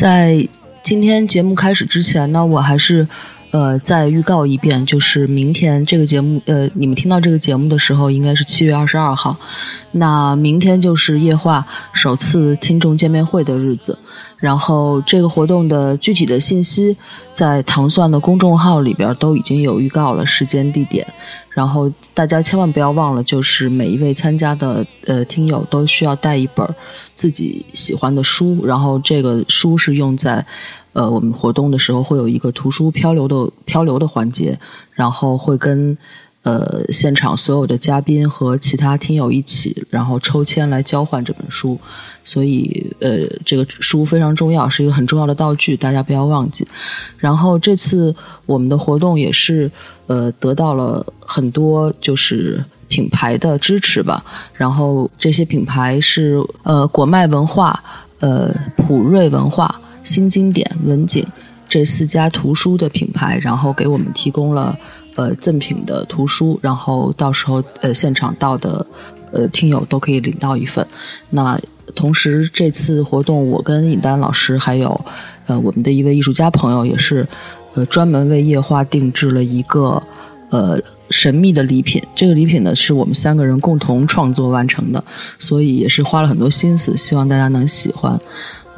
在今天节目开始之前呢，我还是呃再预告一遍，就是明天这个节目呃你们听到这个节目的时候，应该是七月二十二号。那明天就是夜话首次听众见面会的日子，然后这个活动的具体的信息在糖蒜的公众号里边都已经有预告了时间地点，然后大家千万不要忘了，就是每一位参加的呃听友都需要带一本自己喜欢的书，然后这个书是用在呃我们活动的时候会有一个图书漂流的漂流的环节，然后会跟。呃，现场所有的嘉宾和其他听友一起，然后抽签来交换这本书，所以呃，这个书非常重要，是一个很重要的道具，大家不要忘记。然后这次我们的活动也是呃得到了很多就是品牌的支持吧，然后这些品牌是呃果麦文化、呃普瑞文化、新经典、文景这四家图书的品牌，然后给我们提供了。呃，赠品的图书，然后到时候呃现场到的呃听友都可以领到一份。那同时这次活动，我跟尹丹老师还有呃我们的一位艺术家朋友，也是呃专门为夜话定制了一个呃神秘的礼品。这个礼品呢是我们三个人共同创作完成的，所以也是花了很多心思，希望大家能喜欢。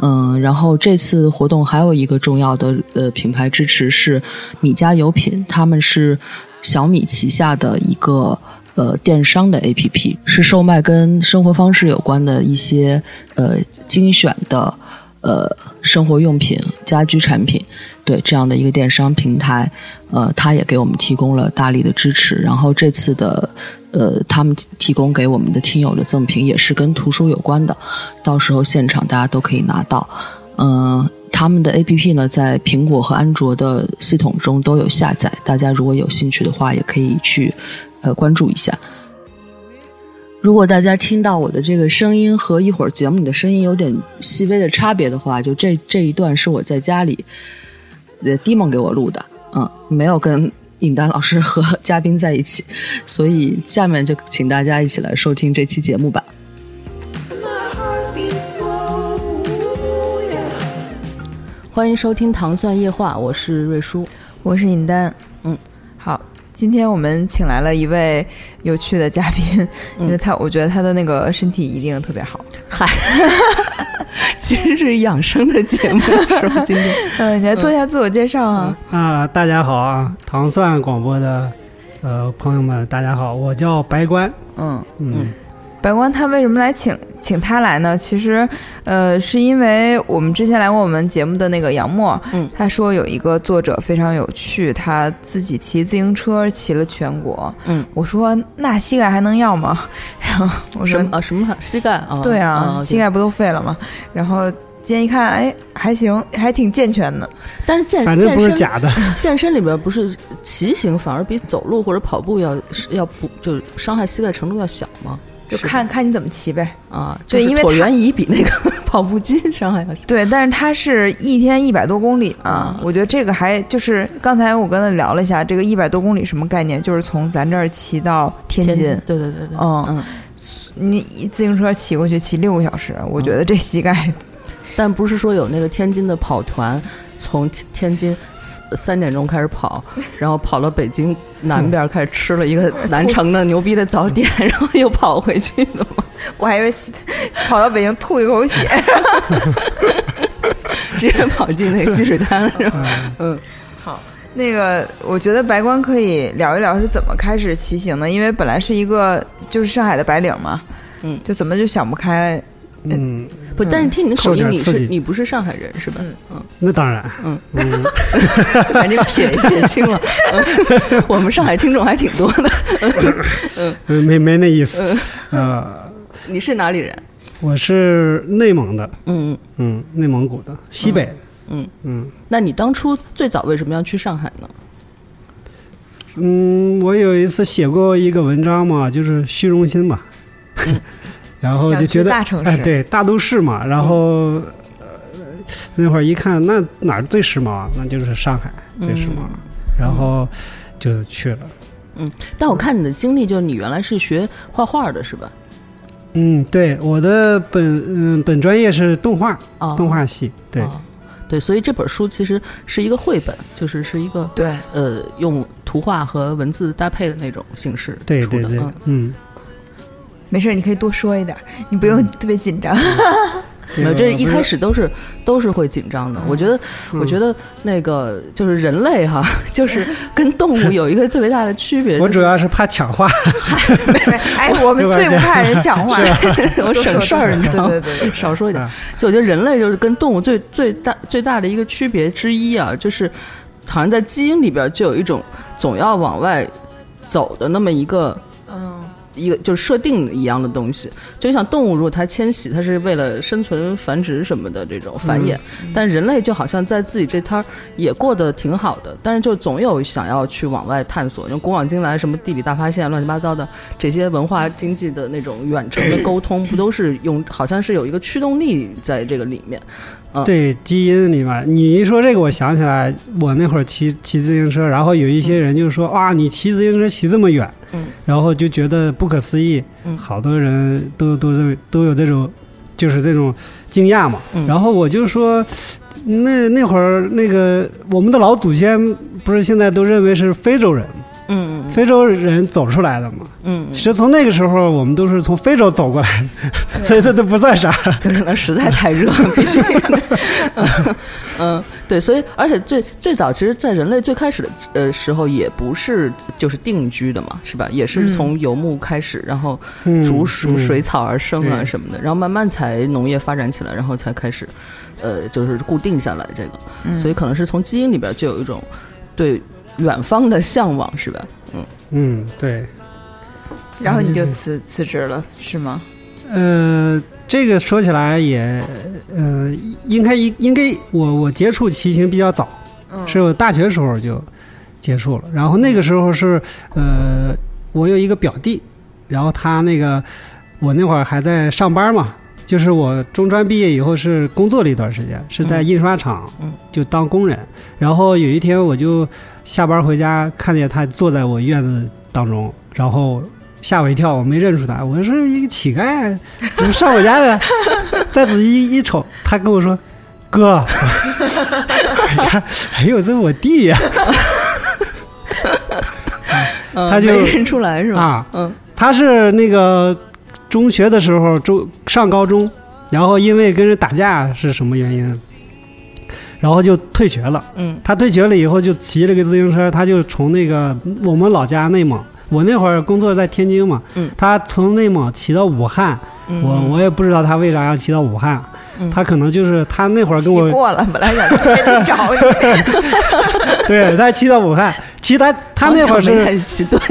嗯，然后这次活动还有一个重要的呃品牌支持是米家有品，他们是小米旗下的一个呃电商的 APP，是售卖跟生活方式有关的一些呃精选的呃生活用品、家居产品，对这样的一个电商平台，呃，他也给我们提供了大力的支持。然后这次的。呃，他们提供给我们的听友的赠品也是跟图书有关的，到时候现场大家都可以拿到。嗯，他们的 A P P 呢，在苹果和安卓的系统中都有下载，大家如果有兴趣的话，也可以去呃关注一下。如果大家听到我的这个声音和一会儿节目里的声音有点细微的差别的话，就这这一段是我在家里呃 d 梦给我录的，嗯，没有跟。尹丹老师和嘉宾在一起，所以下面就请大家一起来收听这期节目吧。欢迎收听《糖蒜夜话》，我是瑞叔，我是尹丹。今天我们请来了一位有趣的嘉宾，因为他我觉得他的那个身体一定特别好。嗨。其实是养生的节目，是吧？今天，嗯，你来做一下自我介绍啊。啊，大家好啊，糖蒜广播的呃朋友们，大家好，我叫白关。嗯嗯。白光他为什么来请请他来呢？其实，呃，是因为我们之前来过我们节目的那个杨默，嗯，他说有一个作者非常有趣，他自己骑自行车骑了全国，嗯，我说那膝盖还能要吗？然后我说啊什么膝盖啊？对啊，膝盖不都废了吗？然后今天一看，哎，还行，还挺健全的。但是健反正不是假的，健身里边不是骑行反而比走路或者跑步要要不就伤害膝盖程度要小吗？就看看你怎么骑呗啊，对，因为椭圆仪比那个 跑步机伤害要小。对，但是它是一天一百多公里啊，我觉得这个还就是刚才我跟他聊了一下，这个一百多公里什么概念？就是从咱这儿骑到天津。对对对对，嗯嗯，你自行车骑过去骑六个小时，我觉得这膝盖。但不是说有那个天津的跑团。从天津三点钟开始跑，然后跑到北京南边开始吃了一个 南城的牛逼的早点，然后又跑回去的吗？我还以为跑到北京吐一口血，直接跑进那个积水潭了，是吧？嗯，好，那个我觉得白光可以聊一聊是怎么开始骑行的，因为本来是一个就是上海的白领嘛，嗯，就怎么就想不开，嗯，不，但是听你的口音，你是你不是上海人是吧？嗯。嗯，那当然，嗯。嗯，赶紧撇撇清了。嗯。我们上海听众还挺多的。嗯。没没那意思。呃，你是哪里人？我是内蒙的，嗯。嗯，内蒙古的西北，嗯，嗯。那你当初最早为什么要去上海呢？嗯，我有一次写过一个文章嘛，就是虚荣心嘛，然后就觉得大城市哎，对，大都市嘛，然后。呃那会儿一看，那哪儿最时髦啊？那就是上海最时髦，嗯然后就去了。嗯但我看你的经历，就是你原来是学画画的，是吧？嗯，对，我的本嗯本专业是动画，哦，动画系，对，哦对，所以这本书其实是一个绘本，就是是一个对，呃用图画和文字搭配的那种形式对对对出的嗯，嗯，没事，你可以多说一点，你不用特别紧张。没有，这一开始始都是都是会紧张的。我觉得，我觉得那个就是人类哈，就是跟动物有一个特别大的区别。我主要是怕抢话，哎，我们最不怕人抢话，我省事儿，你知道吗？对对对对，少说一点啊。就我觉得人类就是跟动物最最大最大的一个区别之一啊，就是好像在基因里边就有一种总要往外走的那么一个嗯，一个就是设定一样的东西，就像动物，如果它迁徙，它是为了生存、繁殖什么的这种繁衍，但人类就好像在自己这摊儿也过得挺好的，但是就总有想要去往外探索，用古往今来什么地理大发现、乱七八糟的这些文化经济的那种远程的沟通，不都是用好像是有一个驱动力在这个里面？对基因里面，你一说这个，我想起来，我那会儿骑骑自行车，然后有一些人就说，哇，你骑自行车骑这么远，嗯，然后就觉得不可思议，嗯。好多人都都认都有这种，就是这种惊讶嘛，嗯。然后我就说。那那会儿，那个我们的老祖先不是现在都认为是非洲人吗，嗯非洲人走出来的嘛？嗯其实从那个时候，我们都是从非洲走过来的，所以这都不算啥。可能实在太热，必须。嗯嗯，对，所以而且最最早，其实，在人类最开始的呃时候，也不是就是定居的嘛，是吧？也是从游牧开始，然后嗯逐属嗯水草而生啊什么的，然后慢慢才农业发展起来，然后才开始呃就是固定下来这个，嗯所以可能是从基因里边就有一种对远方的向往，是吧？嗯嗯，对，然后你就辞辞职了，是吗？呃，这个说起来也，呃，应该应应该我我接触骑行比较早，嗯是我大学时候就接触了，然后那个时候是呃，我有一个表弟，然后他那个我那会儿还在上班嘛。就是我中专毕业以后是工作了一段时间，是在嗯印刷厂，嗯就当工人。然后有一天我就下班回家，看见他坐在我院子当中，然后吓我一跳，我没认出他，我是一个乞丐，怎么上我家的？再仔细一瞅，他跟我说：“哥，你看，哎呦，这我弟呀、啊 他就没认出来是吧？啊，嗯他是那个中学的时候中上高中，然后因为跟人打架是什么原因，然后就退学了。嗯他退学了以后就骑了个自行车，他就从那个我们老家内蒙，我那会儿工作在天津嘛，嗯他从内蒙骑到武汉，嗯，我我也不知道他为啥要骑到武汉，嗯。他可能就是他那会儿跟我，过了，本来想去找你，对他骑到武汉，骑他他那会儿是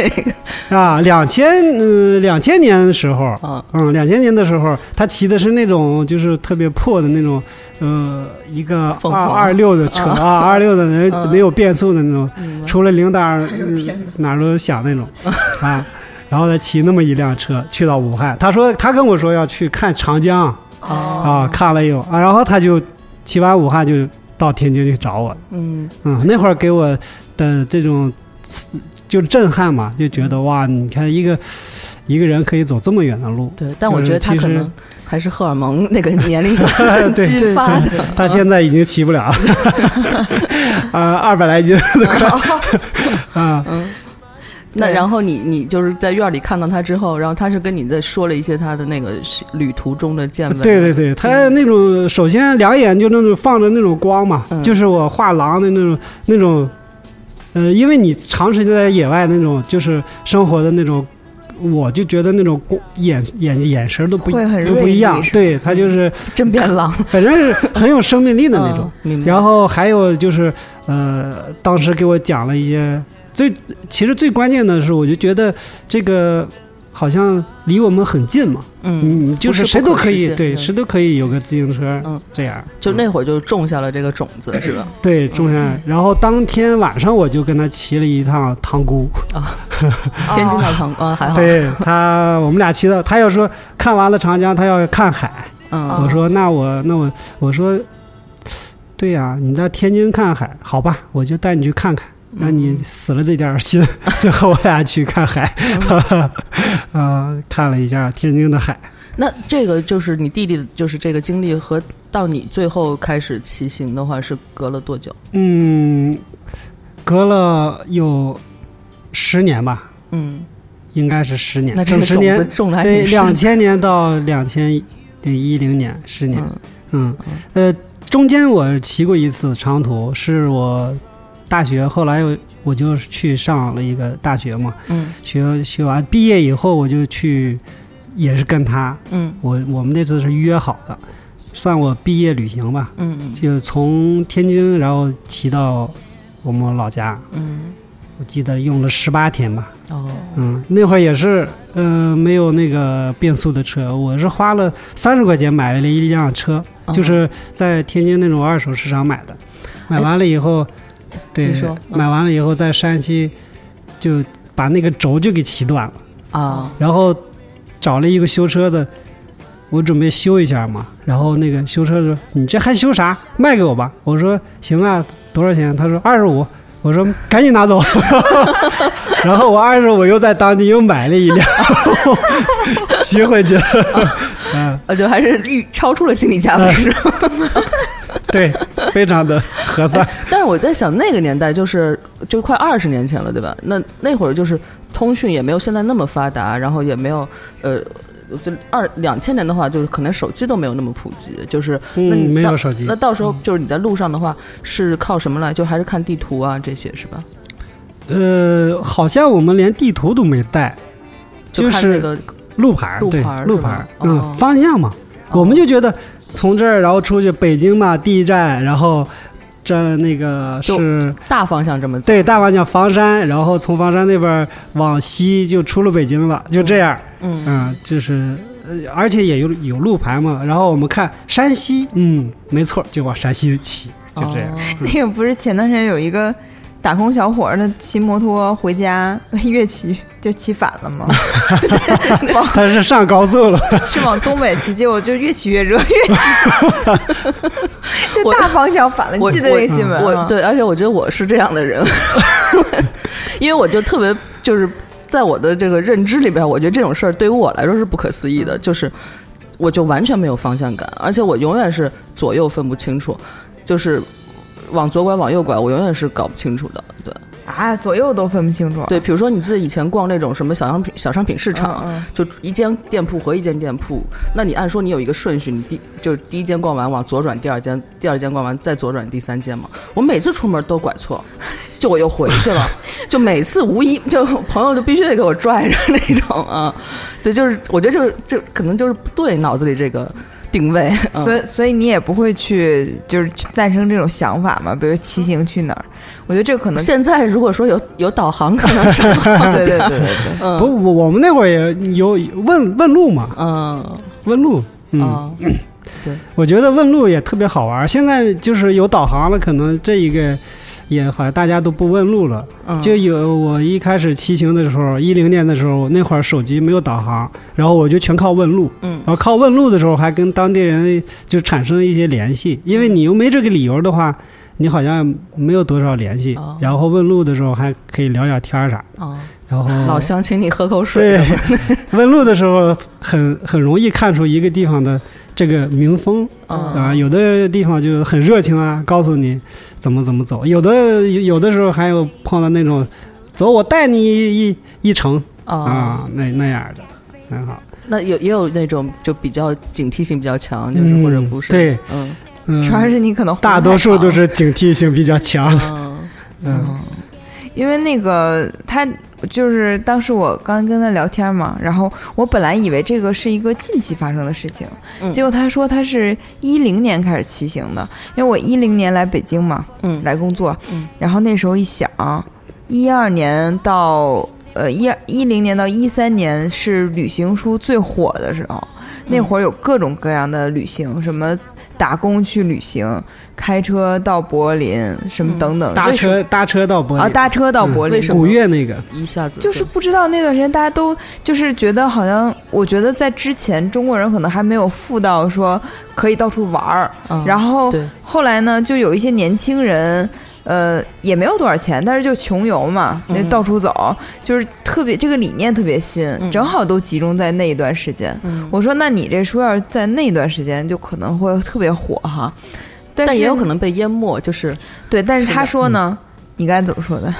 啊两千嗯两千年的时候，啊，嗯，两千年的时候，他骑的是那种就是特别破的那种，呃，一个二二六的车啊，二六的没嗯。没有变速的那种，除了铃铛、嗯哪儿都响那种 啊。然后他骑那么一辆车去到武汉，他说他跟我说要去看长江。哦。啊，看了有。啊，然后他就骑完武汉就到天津去找我，嗯。嗯，那会儿给我的这种就震撼嘛，就觉得哇，你看一个一个人可以走这么远的路，对，但我觉得他可能还是荷尔蒙那个年龄 对激发的。他现在已经骑不了了，啊，二百来斤 啊，对那然后你你就是在院里看到他之后，然后他是跟你在说了一些他的那个旅途中的见闻。对对对，他那种首先两眼就那种放着那种光嘛，嗯。就是我画狼的那种那种，呃，因为你长时间在野外那种就是生活的那种我就觉得那种光眼眼眼神都不会很都不一样对他就是真变狼。反正是很有生命力的那种。嗯然后还有就是，呃，当时给我讲了一些最，其实最关键的是，我就觉得这个好像离我们很近嘛，嗯，嗯，就是谁都可以，可对，谁都可以有个自行车，嗯，这样，就嗯那会儿就种下了这个种子，是吧？对种下，然后当天晚上我就跟他骑了一趟塘沽，天津的糖啊，还好，对他，我们俩骑到，他要说看完了长江，他要看海，嗯，我说那我那我我说，对呀、你在天津看海，好吧，我就带你去看看。让你死了这点儿心，就和我俩去看海，啊、看了一下天津的海。那这个就是你弟弟，就是这个经历和到你最后开始骑行的话，是隔了多久？嗯，隔了有十年吧，嗯，应该是十年，那这个种整十年子，种的还对，两千年到两千零一零年，十年。嗯嗯，呃，中间我骑过一次长途，是我大学，后来我我就去上了一个大学嘛，嗯。学学完毕业以后，我就去，也是跟他，嗯。我我们那次是约好的，算我毕业旅行吧，嗯嗯。就从天津然后骑到我们老家，嗯，我记得用了十八天吧，哦，嗯，那会儿也是，呃，没有那个变速的车，我是花了三十块钱买了一辆车，哦。就是在天津那种二手市场买的，买完了以后，对买完了以后在山西就把那个轴就给骑断了，啊，然后找了一个修车的，我准备修一下嘛，然后那个修车说：“你这还修啥？卖给我吧。”我说：“行啊，多少钱？”他说：“二十五。”我说：“赶紧拿走。”然后我二十五又在当地又买了一辆，骑回去了。嗯，呃，就还是预超出了心理价位，是吧？对，非常的合算。但是我在想，那个年代就是就快二十年前了，对吧？那那会儿就是通讯也没有现在那么发达，然后也没有呃，就二两千年的话，就是可能手机都没有那么普及，就是那嗯，你到没有手机那。到时候就是你在路上的话，是靠什么来？就还是看地图啊这些是吧？呃，好像我们连地图都没带，就是那个路牌儿，对路牌嗯，方向嘛，我们就觉得从这儿然后出去北京嘛，第一站，然后这那个是大方向这么走。对大方向房山，然后从房山那边往西就出了北京了，就这样，嗯嗯，就是。呃而且也有有路牌嘛，然后我们看山西，嗯，没错，就往山西骑，就这样。哦 那个不是前段时间有一个打工小伙儿，他骑摩托回家，越骑就骑反了吗？往他是上高速了，是往东北骑，结果就越骑越热，越骑就大方向反了。你记得那个新闻吗？我对，而且我觉得我是这样的人，因为我就特别就是在我的这个认知里边，我觉得这种事儿对于我来说是不可思议的，就是我就完全没有方向感，而且我永远是左右分不清楚，就是往左拐往右拐，我永远是搞不清楚的。对啊，左右都分不清楚。对，比如说你自己以前逛那种什么小商品小商品市场，嗯嗯就一间店铺和一间店铺，那你按说你有一个顺序，你第就是第一间逛完往左转，第二间第二间逛完再左转第三间嘛。我每次出门都拐错，就我又回去了，就每次无一就朋友就必须得给我拽着那种啊。对，就是我觉得就是这可能就是不对脑子里这个定位，嗯所以，所以你也不会去就是诞生这种想法嘛？比如骑行去哪儿？我觉得这可能现在如果说有有导航，可能是对对对对对。嗯不，我我们那会儿也有问问路嘛，嗯问路，嗯。对我觉得问路也特别好玩。现在就是有导航了，可能这一个也好像大家都不问路了。嗯就有我一开始骑行的时候，一零年的时候，那会儿手机没有导航，然后我就全靠问路。嗯然后靠问路的时候，还跟当地人就产生一些联系，因为你又没这个理由的话。你好像没有多少联系，哦然后问路的时候还可以聊聊天儿啥，哦，然后老乡请你喝口水对，问路的时候很很容易看出一个地方的这个民风，嗯啊，有的地方就很热情啊，告诉你怎么怎么走；有的有的时候还有碰到那种，走我带你一一程哦啊，那那样的很好。那有也有那种就比较警惕性比较强，就是嗯或者不是对，嗯。嗯，主要是你可能大多数都是警惕性比较强。嗯。嗯。因为那个他就是当时我刚跟他聊天嘛，然后我本来以为这个是一个近期发生的事情，嗯。结果他说他是一零年开始骑行的，因为我一零年来北京嘛，嗯。来工作，嗯。然后那时候一想，一二年到呃一一零年到一三年是旅行书最火的时候，那嗯会儿有各种各样的旅行，什么打工去旅行，开车到柏林，什么嗯。等等，搭车搭车到柏林。啊搭车到柏林，为什么古月那个，一下子。就是不知道那段时间大家都就是觉得好像，我觉得在之前中国人可能还没有富到说可以到处玩儿，嗯然后后来呢，就有一些年轻人。呃，也没有多少钱，但是就穷游嘛，那嗯到处走，就是特别这个理念特别新，嗯正好都集中在那一段时间。嗯，我说，那你这书要是在那段时间，就可能会特别火哈，但但也有可能被淹没，就是对。但是他说呢，你刚才怎么说的？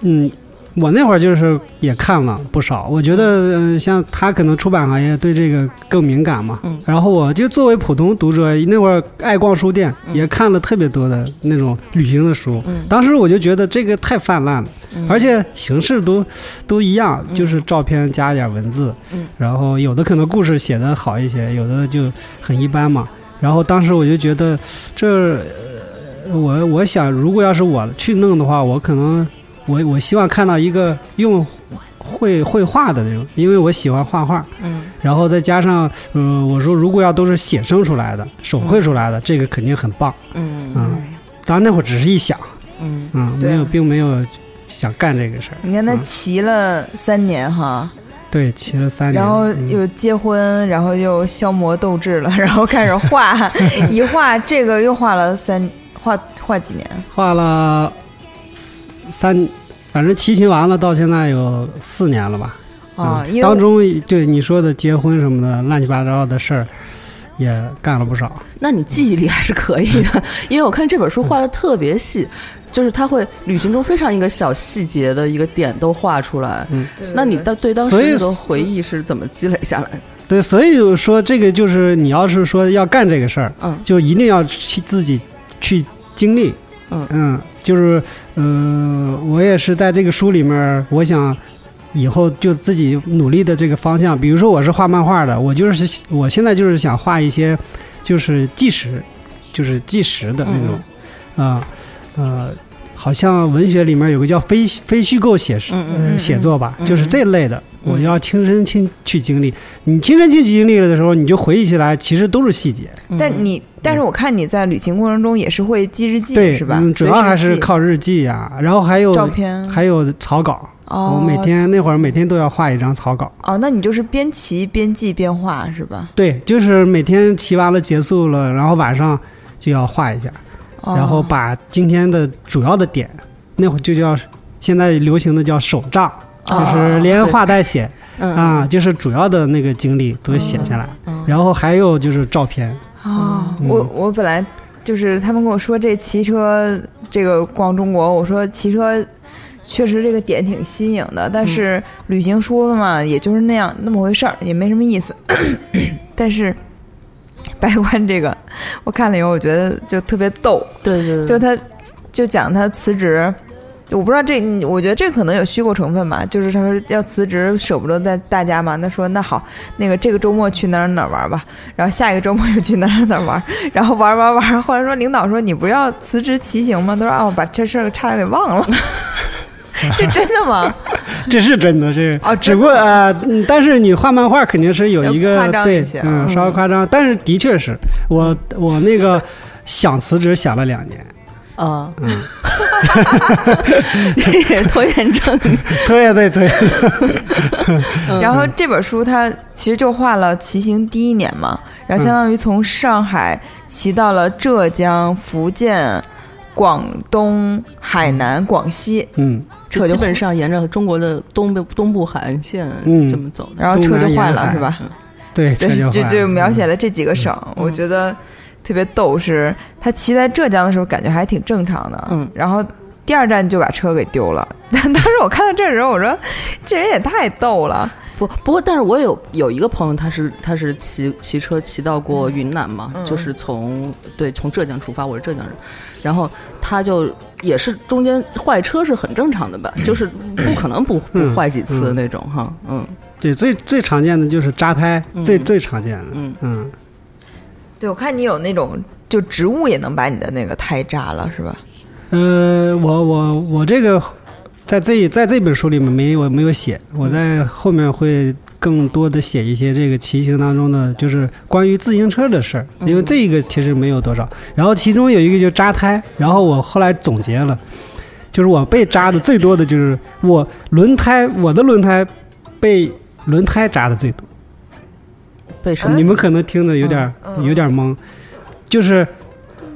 嗯，我那会儿就是也看了不少，我觉得嗯、像他可能出版行业对这个更敏感嘛，嗯。然后我就作为普通读者，那会儿爱逛书店，嗯。也看了特别多的那种旅行的书，嗯。当时我就觉得这个太泛滥了，嗯。而且形式都都一样，嗯。就是照片加一点文字，嗯。然后有的可能故事写的好一些，有的就很一般嘛。然后当时我就觉得这，呃我我想如果要是我去弄的话，我可能我我希望看到一个用绘绘画的那种，因为我喜欢画画，嗯。然后再加上，呃，我说如果要都是写生出来的、手绘出来的，这个肯定很棒。嗯。嗯，当然那会儿只是一想，嗯。嗯，没有，并没有想干这个事儿。你看他嗯。骑了三年哈，对，骑了三年，然后嗯。又结婚，然后又消磨斗志了，然后开始画，一画这个又画了三画画几年？画了三，反正骑行完了到现在有四年了吧。啊，嗯因为当中对你说的结婚什么的乱七八糟的事儿，也干了不少。那你记忆力还是可以的，因为我看这本书画的特别细，就是他会旅行中非常一个小细节的一个点都画出来。嗯，那你当对当时所以那个回忆是怎么积累下来的？对，所以就说这个就是你要是说要干这个事儿，嗯就一定要去自己去经历。嗯。就是呃，我也是在这个书里面，我想以后就自己努力的这个方向。比如说我是画漫画的，我就是我现在就是想画一些就是纪实，就是纪实的那种。啊呃好像文学里面有个叫非非虚构写实、写作吧，嗯就是这类的，嗯我要亲身亲去经历。你亲身去经历了的时候，你就回忆起来，其实都是细节。嗯但你但是我看你在旅行过程中也是会记日记对，是吧？嗯，主要还是靠日记呀、然后还有照片，还有草稿。哦，我每天那会儿每天都要画一张草稿。哦，那你就是边骑边记边画是吧？对，就是每天骑完了结束了，然后晚上就要画一下，哦然后把今天的主要的点，那会儿就叫现在流行的叫手账，哦就是连画带写嗯。啊，就是主要的那个经历都写下来。嗯然后还有就是照片，哦，嗯。我我本来就是他们跟我说这骑车这个逛中国，我说骑车确实这个点挺新颖的，但是旅行书嘛，也就是那样那么回事儿，也没什么意思。但是 白关这个，我看了以后，我觉得就特别逗，对对对，就他就讲他辞职。我不知道这，我觉得这可能有虚构成分吧。就是他说要辞职，舍不得在大家嘛。那说那好，那个这个周末去哪儿哪儿玩吧，然后下一个周末又去哪儿哪儿玩，然后玩玩玩。后来说领导说你不是要辞职骑行吗？他说啊，我把这事儿差点给忘了。这真的吗？这是真的，这是。哦只不过呃，嗯但是你画漫画肯定是有一个夸张对一些，嗯，嗯。稍微夸张，但是的确是我我那个想辞职想了两年，啊，嗯，也 是拖延症。对对对，嗯然后这本书它其实就画了骑行第一年嘛，然后相当于从上海骑到了浙江、福建、广东、海南、广西，嗯，车就基本上沿着中国的东北东部海岸线嗯这么走的。然后车就坏了是吧？对，对，就就描写了这几个省，嗯我觉得特别逗。是他骑在浙江的时候，感觉还挺正常的，嗯然后第二站就把车给丢了。但 当时我看到这儿的时候，我说这人也太逗了，不不过，但是我有有一个朋友，他是他是骑骑车骑到过云南嘛，就是从对从浙江出发，我是浙江人，然后他就也是中间坏车是很正常的吧，就是不可能不 不坏几次那种哈，嗯，对，最最常见的就是扎胎，最最常见的，嗯。嗯，对，我看你有那种就植物也能把你的那个胎扎了，是吧？呃，我我我这个。在这在这本书里面没有没有写，我在后面会更多的写一些这个骑行当中的，就是关于自行车的事儿，因为这个其实没有多少。然后其中有一个就扎胎，然后我后来总结了，就是我被扎的最多的就是我轮胎，我的轮胎被轮胎扎的最多。被什么？你们可能听的有点有点懵，就是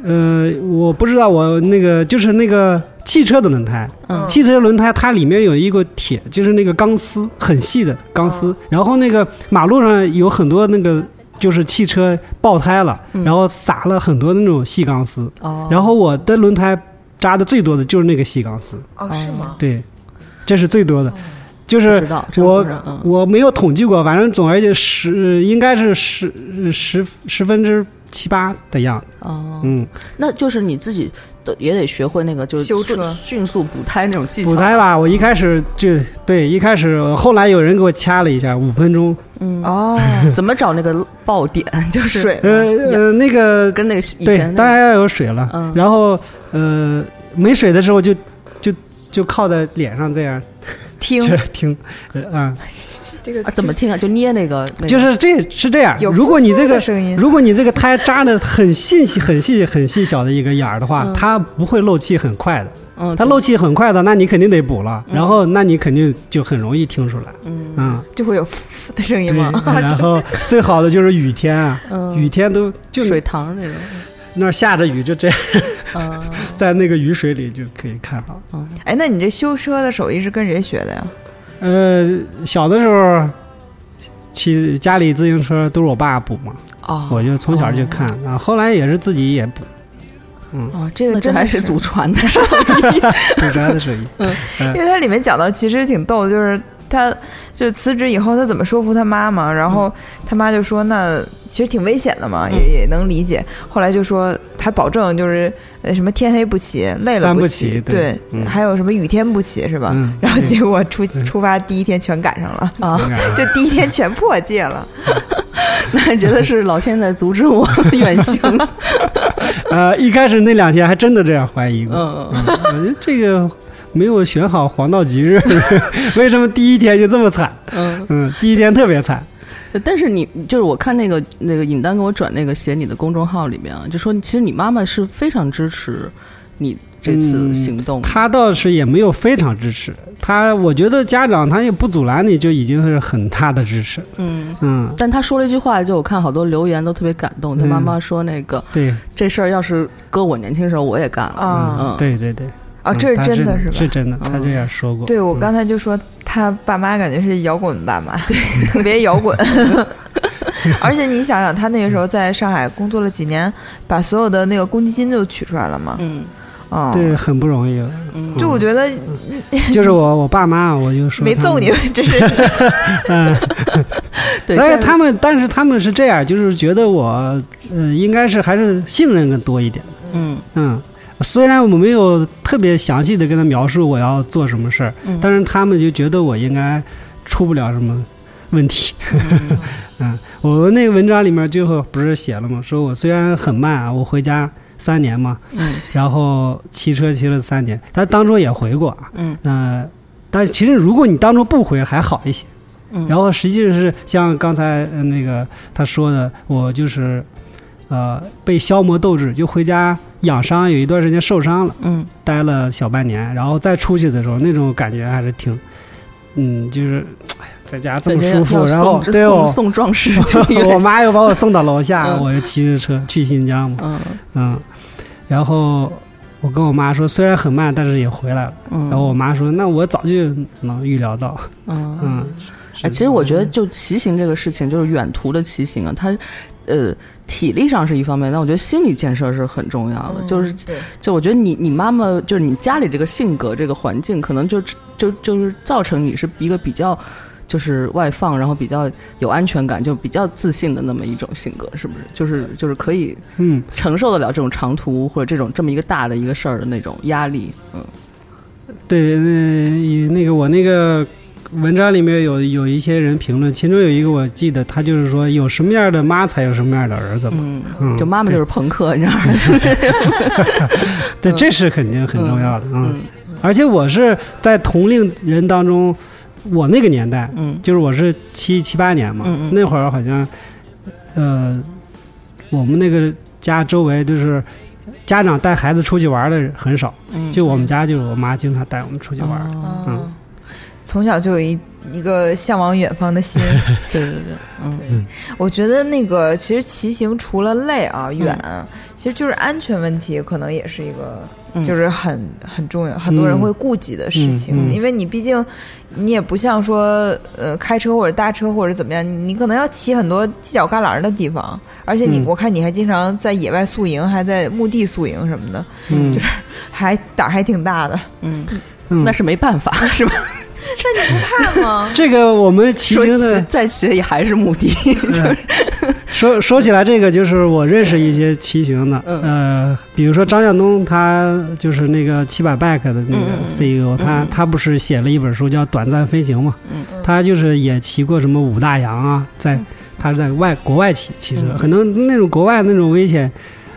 呃，我不知道我那个就是那个。汽车的轮胎，汽车轮胎它里面有一个铁，就是那个钢丝，很细的钢丝。然后那个马路上有很多那个，就是汽车爆胎了，然后撒了很多那种细钢丝。哦。然后我的轮胎扎的最多的就是那个细钢丝。哦，是吗？对，这是最多的，就是我我没有统计过，反正总而言之十应该是十十十分之七八的样子。哦。嗯，那就是你自己。也得学会那个，就是修车、迅速补胎那种技巧。补胎吧，我一开始就对，一开始后来有人给我掐了一下，五分钟。嗯哦，怎么找那个爆点？就是水。呃呃，那个跟那个对，当然要有水了。嗯。然后呃，没水的时候就就就靠在脸上这样听听，嗯。这个怎么听啊？就捏那个，就是这是这样。如果你这个如果你这个胎扎的很细细、很细、很细小的一个眼儿的话，它不会漏气很快的。嗯，它漏气很快的，那你肯定得补了。然后，那你肯定就很容易听出来。嗯，就会有的声音吗？然后最好的就是雨天啊，雨天都就水塘那种，那下着雨就这样，在那个雨水里就可以看到。哎，那你这修车的手艺是跟谁学的呀？呃，小的时候骑家里自行车都是我爸补嘛，哦，我就从小就看啊，后来也是自己也补，嗯，哦，这个这还是祖传的手艺，祖传的手艺，嗯，因为它里面讲到其实挺逗，就是他就辞职以后他怎么说服他妈嘛，然后他妈就说那。其实挺危险的嘛，也也能理解。后来就说他保证就是呃什么天黑不骑，累了不骑，对，还有什么雨天不骑是吧？然后结果出出发第一天全赶上了啊，就第一天全破戒了。那觉得是老天在阻止我远行？呃，一开始那两天还真的这样怀疑过。嗯嗯，我觉得这个没有选好黄道吉日，为什么第一天就这么惨？嗯嗯，第一天特别惨。但是你就是我看那个那个尹丹给我转那个写你的公众号里面啊，就说其实你妈妈是非常支持你这次行动。他倒是也没有非常支持，他我觉得家长他也不阻拦你就已经是很大的支持。嗯嗯。但他说了一句话，就我看好多留言都特别感动。他妈妈说那个对这事儿要是搁我年轻时候我也干了啊。嗯，对对对。啊，这是真的是吧？是真的，他这样说过。对我刚才就说他爸妈感觉是摇滚爸妈，对，特别摇滚。而且你想想，他那个时候在上海工作了几年，把所有的那个公积金都取出来了嘛。嗯，哦，对，很不容易。就我觉得，就是我我爸妈，我就说没揍你，这是。嗯，对。但是他们，但是他们是这样，就是觉得我，嗯，应该是还是信任更多一点。嗯嗯，虽然我没有特别详细的跟他描述我要做什么事儿，但是他们就觉得我应该出不了什么问题。嗯，我那个文章里面最后不是写了吗？说我虽然很慢，我回家三年嘛，嗯，然后骑车骑了三年，他当中也回过，嗯，呃，但其实如果你当中不回还好一些，嗯，然后实际上是像刚才那个他说的，我就是呃被消磨斗志，就回家养伤，有一段时间受伤了，嗯，待了小半年，然后再出去的时候，那种感觉还是挺，嗯，就是。在家这么舒服，然后对我送壮士，我妈又把我送到楼下，我又骑着车去新疆嘛，嗯。嗯，然后我跟我妈说，虽然很慢，但是也回来了。然后我妈说，那我早就能预料到。嗯。嗯，哎，其实我觉得就骑行这个事情，就是远途的骑行啊，它呃体力上是一方面，但我觉得心理建设是很重要的。就是就我觉得你你妈妈就是你家里这个性格这个环境，可能就就就是造成你是一个比较。就是外放，然后比较有安全感，就比较自信的那么一种性格，是不是？就是就是可以嗯，承受得了这种长途或者这种这么一个大的一个事儿的那种压力，嗯对，那那个我那个文章里面有有一些人评论，其中有一个我记得，他就是说有什么样的妈才有什么样的儿子嘛。就妈妈就是朋克，你知道吗？对，嗯这是肯定很重要的。嗯，嗯而且我是在同龄人当中，我那个年代，嗯就是我是七七八年嘛，嗯嗯那会儿好像，呃，我们那个家周围就是家长带孩子出去玩的很少，嗯，就我们家就是我妈经常带我们出去玩。哦嗯从小就有一一个向往远方的心。对对对，嗯。我觉得那个其实骑行除了累啊远，其实就是安全问题，可能也是一个嗯，就是很很重要，很多人会顾及的事情。嗯嗯因为你毕竟你也不像说呃开车或者搭车或者怎么样，你可能要骑很多犄角旮旯的地方，而且你、嗯。我看你还经常在野外宿营，还在墓地宿营什么的，嗯，就是还胆儿还挺大的。嗯，嗯。那是没办法，是吧？那你不怕吗？这个我们骑行的骑再骑也还是目的，嗯。说说起来，这个就是我认识一些骑行的，嗯。呃，比如说张向东，他就是那个七百 bike 的那个 CEO，、他嗯。他不是写了一本书叫《短暂飞行》嘛，嗯他就是也骑过什么五大洋啊，在嗯。他是在外国外骑骑车，嗯。可能那种国外那种危险，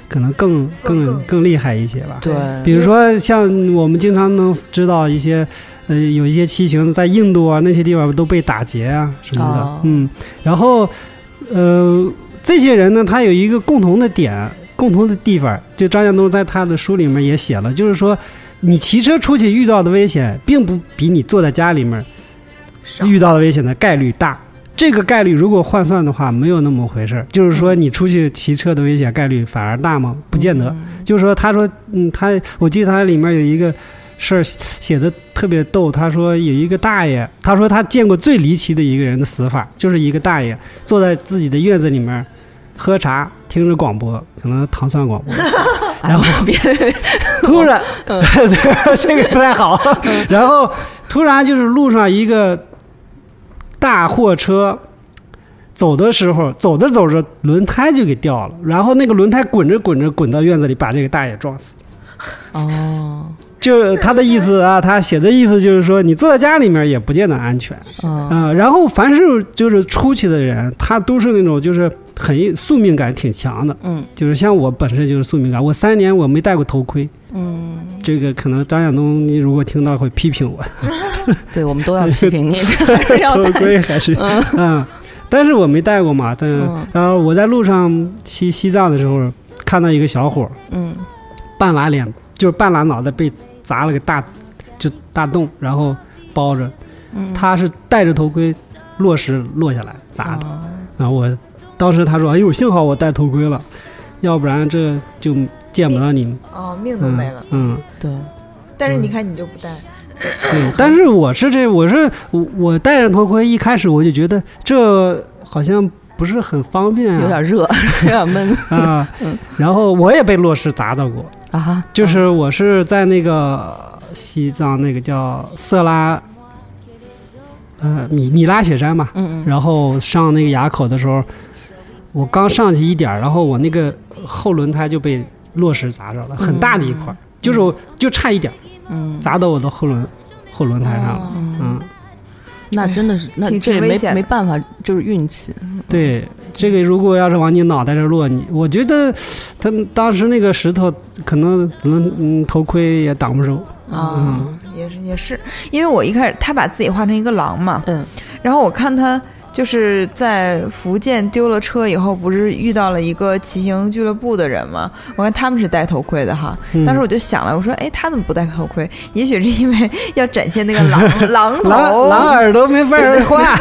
可能更更。更厉害一些吧。对，比如说像我们经常能知道一些，呃，有一些骑行在印度啊那些地方都被打劫啊什么的，哦嗯，然后，呃，这些人呢，他有一个共同的点，共同的地方，就张建东在他的书里面也写了，就是说，你骑车出去遇到的危险，并不比你坐在家里面少遇到的危险的概率大。这个概率如果换算的话，没有那么回事儿。就是说，你出去骑车的危险概率反而大吗？不见得。就是说，他说，嗯，他我记得他里面有一个事儿写的特别逗。他说有一个大爷，他说他见过最离奇的一个人的死法，就是一个大爷坐在自己的院子里面喝茶，听着广播，可能糖蒜广播，然后别 突然，这个不太好。然后突然就是路上一个大货车走的时候，走着走着轮胎就给掉了，然后那个轮胎滚着滚着滚到院子里，把这个大爷撞死。哦，就他的意思啊，他写的意思就是说，你坐在家里面也不见得安全。嗯啊、然后凡是就是出去的人，他都是那种就是很宿命感挺强的，嗯。就是像我本身就是宿命感，我三年我没戴过头盔，嗯，这个可能张晓东你如果听到会批评我，对，我们都要批评你，头盔还是嗯。嗯，但是我没戴过嘛，但嗯。然后我在路上西西藏的时候，看到一个小伙儿嗯。半拉脸，就是半拉脑袋被砸了个大就大洞，然后包着，嗯，他是戴着头盔落石落下来砸的。哦然后我当时他说：“哎呦，幸好我戴头盔了，要不然这就见不到你。哦，命都嗯”没了。嗯，对，但是你看你就不戴，对。但是我是这，我是我我戴着头盔，一开始我就觉得这好像不是很方便啊有点热，有点闷啊嗯。然后我也被落石砸到过，啊，就是我是在那个西藏那个叫色拉，呃米米拉雪山嘛，嗯嗯。然后上那个垭口的时候，我刚上去一点儿，然后我那个后轮胎就被落石砸着了，很大的一块儿，就是我就差一点嗯，砸到我的后轮后轮胎上了。哦。嗯，那真的是，那挺这也没挺危险没办法，就是运气。对，这个如果要是往你脑袋这落，你我觉得他当时那个石头可能能嗯头盔也挡不住。啊，也是也是，因为我一开始他把自己画成一个狼嘛，嗯然后我看他就是在福建丢了车以后，不是遇到了一个骑行俱乐部的人吗？我看他们是戴头盔的哈，嗯当时我就想了，我说，哎，他怎么不戴头盔？也许是因为要展现那个狼 狼头。狼狼耳朵没法儿画，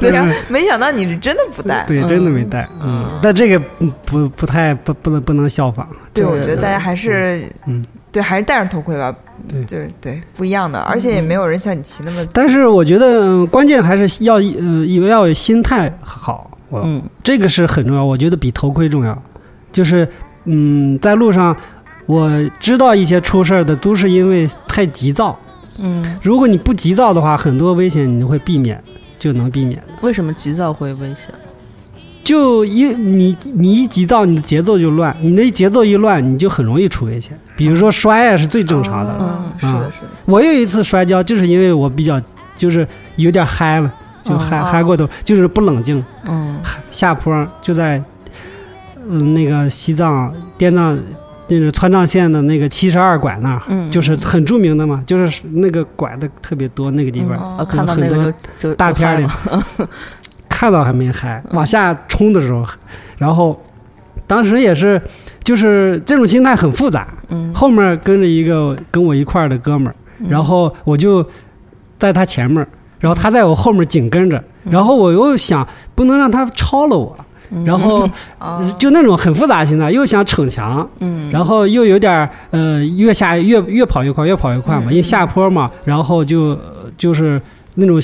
对然后 没想到你是真的不戴。对，真的没戴。嗯，但这个不不不太不不能不能效仿。对我觉得大家还是，嗯，对，还是戴上头盔吧。对就是对不一样的，而且也没有人像你骑那么。但是我觉得、嗯关键还是要呃有要有心态好，我、嗯这个是很重要，我觉得比头盔重要。就是嗯，在路上我知道一些出事儿的都是因为太急躁，嗯，如果你不急躁的话，很多危险你就会避免，就能避免。为什么急躁会危险？就一你你一急躁，你的节奏就乱，你那节奏一乱，你就很容易出危险。比如说摔啊，是最正常的。嗯，是的，是的。我有一次摔跤，就是因为我比较就是有点嗨了，就嗨、哦嗨过头，就是不冷静。嗯下坡就在嗯那个西藏滇藏那个川藏线的那个七十二拐那儿，嗯，就是很著名的嘛，就是那个拐的特别多那个地方。呃，看到那个大片里里，看到还没嗨，嗯往下冲的时候，然后当时也是，就是这种心态很复杂。嗯。后面跟着一个跟我一块儿的哥们儿，然后我就在他前面，然后他在我后面紧跟着，然后我又想不能让他超了我，然后 哦。就那种很复杂心态，又想逞强，嗯，然后又有点儿呃越下越越跑越快，越跑越快嘛，因为下坡嘛，然后就呃就是那种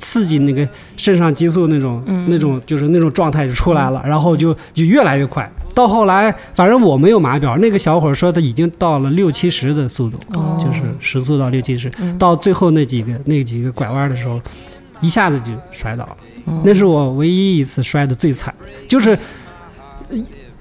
刺激那个肾上激素那种、嗯那种就是那种状态就出来了，然后就就越来越快。到后来，反正我没有码表，那个小伙儿说他已经到了六七十的速度，哦就是时速到六七十。嗯到最后那几个那几个拐弯的时候，一下子就摔倒了。嗯那是我唯一一次摔的最惨，就是呃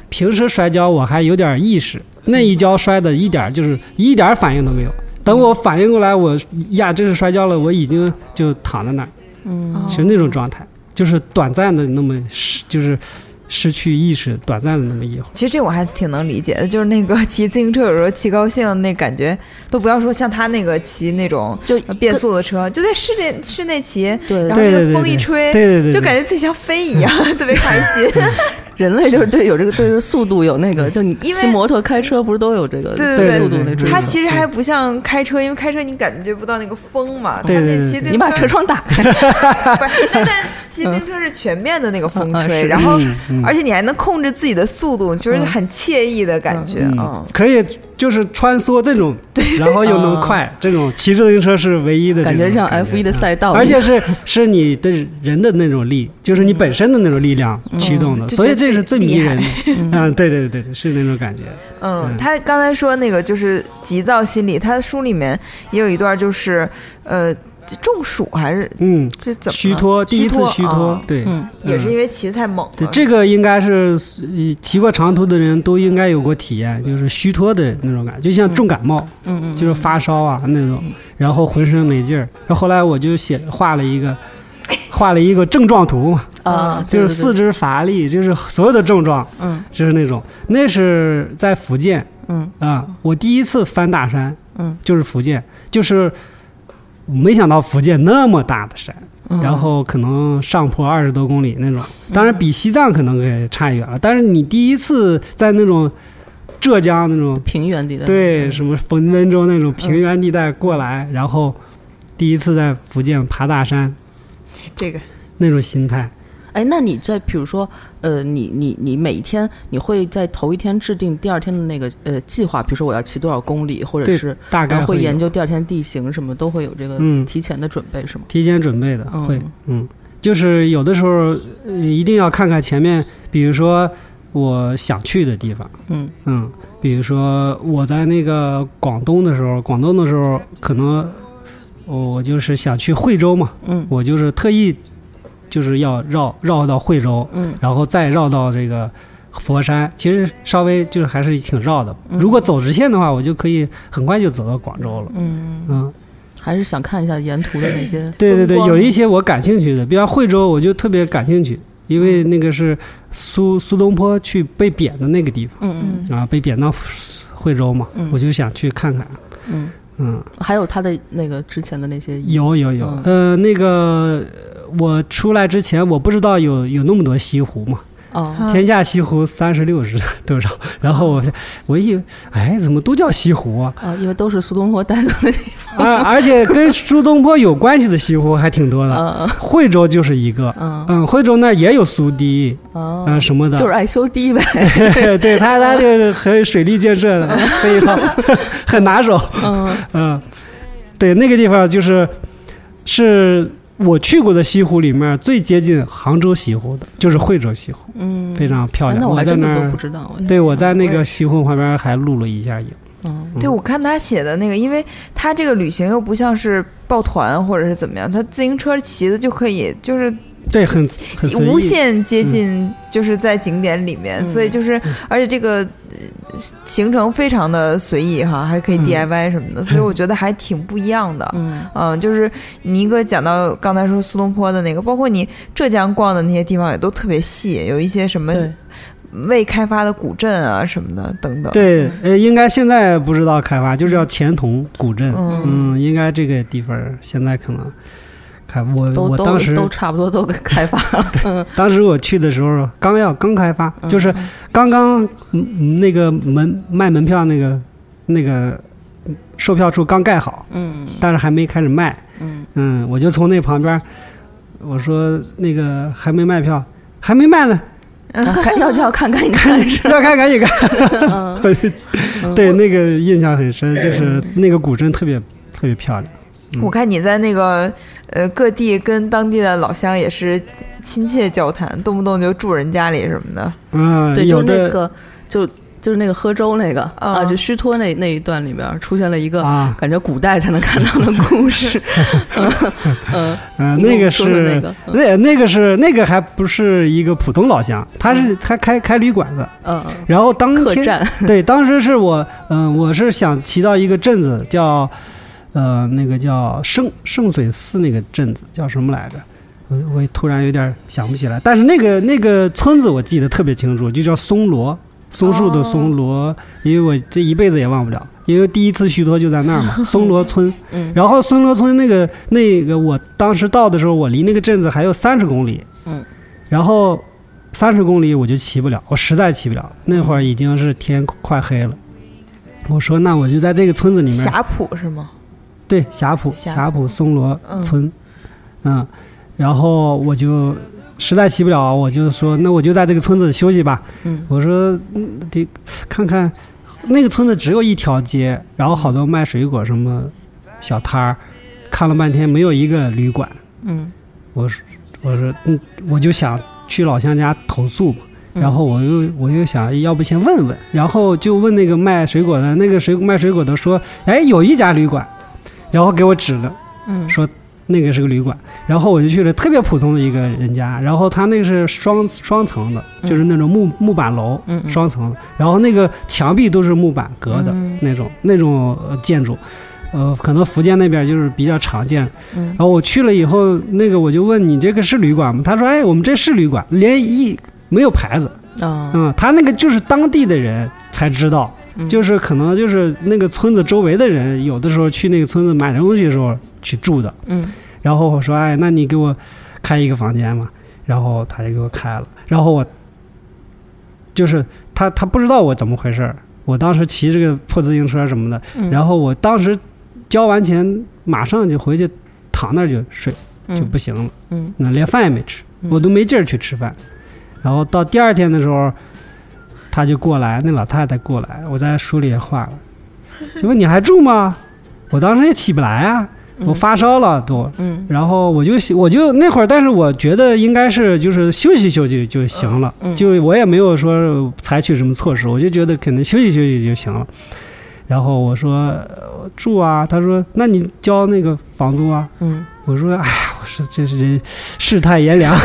平时摔跤我还有点意识，那一跤摔的一点就是一点反应都没有。等我反应过来，我呀，这是摔跤了，我已经就躺在那儿，嗯其实那种状态，就是短暂的那么失，就是失去意识，短暂的那么一会儿。其实这我还挺能理解的，就是那个骑自行车有时候骑高兴那感觉，都不要说像他那个骑那种就变速的车，就在室内室内骑，对然后这个风一吹，对对对，就感觉自己像飞一样，特别开心。人类就是对有这个对这个速度有那个，就你骑摩托、开车不是都有这个对对速度那追求？它其实还不像开车，因为开车你感觉不到那个风嘛。对对对。它那骑自行车你把车窗打开，不是，但但骑自行车是全面的那个风吹，然后而且你还能控制自己的速度，就是嗯。很惬意的感觉。嗯。嗯，，可以就是穿梭这种，然后又能快，这种骑自行车是唯一的感觉像 F 一的赛道，而且是是你的人的那种力，就是你本身的那种力量驱动的，嗯所以这是最迷人的。嗯嗯，对对对对，是那种感觉。嗯嗯，他刚才说那个就是急躁心理，他的书里面也有一段就是呃中暑还是嗯，这怎么虚脱，第一次虚脱啊，对，嗯也是因为骑得太猛对，这个应该是呃骑过长途的人都应该有过体验，就是虚脱的那种感觉，就像重感冒，嗯嗯，就是发烧啊那种，然后浑身没劲儿。然后后来我就写画了一个，画了一个症状图嘛，啊，就是四肢乏力，就是所有的症状，嗯。就是那种。那是在福建嗯。啊，我第一次翻大山，嗯，就是福建，就是没想到福建那么大的山，嗯，然后可能上坡二十多公里那种，当然比西藏可能给差远了。但是你第一次在那种浙江那种平原地带，对什么温温州那种平原地带过来，然后第一次在福建爬大山这个那种心态，哎，那你在比如说，呃，你你你每一天你会在头一天制定第二天的那个呃计划，比如说我要骑多少公里，或者是大概会研究第二天地形什么，都会有这个嗯提前的准备，是吗？提前准备的嗯会，嗯，就是有的时候呃一定要看看前面，比如说我想去的地方。嗯嗯，比如说我在那个广东的时候，广东的时候可能我我就是想去惠州嘛，嗯我就是特意就是要绕绕到惠州，嗯。然后再绕到这个佛山，其实稍微就是还是挺绕的。嗯。如果走直线的话，我就可以很快就走到广州了。嗯，嗯，还是想看一下沿途的那些 对对对，有一些我感兴趣的，比方惠州，我就特别感兴趣，因为那个是苏苏东坡去被贬的那个地方。嗯嗯。啊，被贬到惠州嘛，嗯。我就想去看看。嗯，嗯，还有他的那个之前的那些有有有，呃，那个我出来之前，我不知道有有那么多西湖嘛，哦。嗯天下西湖三十六是 多少？然后我我以为，哎，怎么都叫西湖啊？啊，因为都是苏东坡待过的地方，而而且跟苏东坡有关系的西湖还挺多的，嗯惠州就是一个。嗯。嗯，惠州那儿也有苏堤，哦。啊、什么的，就是爱修堤呗，对他他就是和水利建设的这一套很拿手。嗯。嗯，对，那个地方就是是我去过的西湖里面最接近杭州西湖的，就是惠州西湖，嗯，非常漂亮。我还在那儿真的都不，知道，对我在那个西湖旁边还录了一下影。嗯对，我看他写的那个，因为他这个旅行又不像是抱团或者是怎么样，他自行车骑的就可以，就是对，很很无限接近，就是在景点里面，嗯。所以就是，而且这个呃行程非常的随意哈，还可以嗯。DIY 什么的，所以我觉得还挺不一样的。嗯。嗯，就是你一个讲到刚才说苏东坡的那个，包括你浙江逛的那些地方也都特别细，有一些什么未开发的古镇啊什么的等等。对，呃，应该现在不知道开发，就是叫钱塘古镇。嗯。嗯，应该这个地方现在可能开。我我当时都差不多都给开发了。嗯当时我去的时候刚要刚开发，就是刚刚嗯嗯那个门卖门票那个那个售票处刚盖好，嗯但是还没开始卖。嗯嗯，我就从那旁边，我说那个还没卖票，还没卖呢，啊看要要看赶紧看？要看赶紧看。对那个印象很深，就是那个古镇特别特别漂亮。嗯我看你在那个呃各地跟当地的老乡也是亲切交谈，动不动就住人家里什么的。嗯，对，就是那个就就是那个喝粥那个啊啊，就虚脱那那一段里边出现了一个啊，感觉古代才能看到的故事。嗯，嗯，那个是说说那个嗯那那个是那个还不是一个普通老乡，他是他开开旅馆的。嗯，然后当天客栈，对，当时是我嗯、我是想骑到一个镇子叫呃那个叫圣圣水寺那个镇子叫什么来着？我我突然有点想不起来，但是那个那个村子我记得特别清楚，就叫松罗，松树的松罗，因为我这一辈子也忘不了，因为第一次虚脱就在那儿嘛，松罗村。嗯然后松罗村那个那个，我当时到的时候，我离那个镇子还有三十公里。嗯。然后三十公里我就骑不了，我实在骑不了。那会儿已经是天快黑了。我说那我就在这个村子里面，霞浦是吗？对霞浦霞霞浦松萝嗯村，嗯然后我就实在骑不了，我就说那我就在这个村子休息吧。嗯我说嗯得看看那个村子只有一条街，然后好多卖水果什么小摊儿，看了半天没有一个旅馆。嗯我说我说嗯，我就想去老乡家投诉嘛。嗯然后我又我又想要不先问问，然后就问那个卖水果的，那个水卖水果的说，哎，有一家旅馆，然后给我指了，嗯。说那个是个旅馆，然后我就去了特别普通的一个人家，然后他那个是双双层的，就是那种木木板楼，双层的，然后那个墙壁都是木板隔的嗯。那种那种呃建筑，呃，可能福建那边就是比较常见。嗯。然后我去了以后，那个我就问你这个是旅馆吗？他说，哎，我们这是旅馆，连一没有牌子，啊嗯，他那个就是当地的人才知道，嗯就是可能就是那个村子周围的人，有的时候去那个村子买东西的时候去住的。嗯。然后我说，哎，那你给我开一个房间嘛？然后他就给我开了，然后我就是他他不知道我怎么回事儿，我当时骑这个破自行车什么的，嗯，然后我当时交完钱马上就回去躺那儿就睡，就嗯。不行了。嗯。那连饭也没吃，嗯。我都没劲儿去吃饭。然后到第二天的时候，他就过来，那老太太过来，我在书里也画了，就问你还住吗？我当时也起不来啊，我发烧了都。嗯然后我就我就那会儿，但是我觉得应该是就是休息休息就行了，嗯就我也没有说采取什么措施，我就觉得可能休息休息就行了。然后我说呃住啊，他说那你交那个房租啊？嗯我说哎呀，我说这是世态炎凉，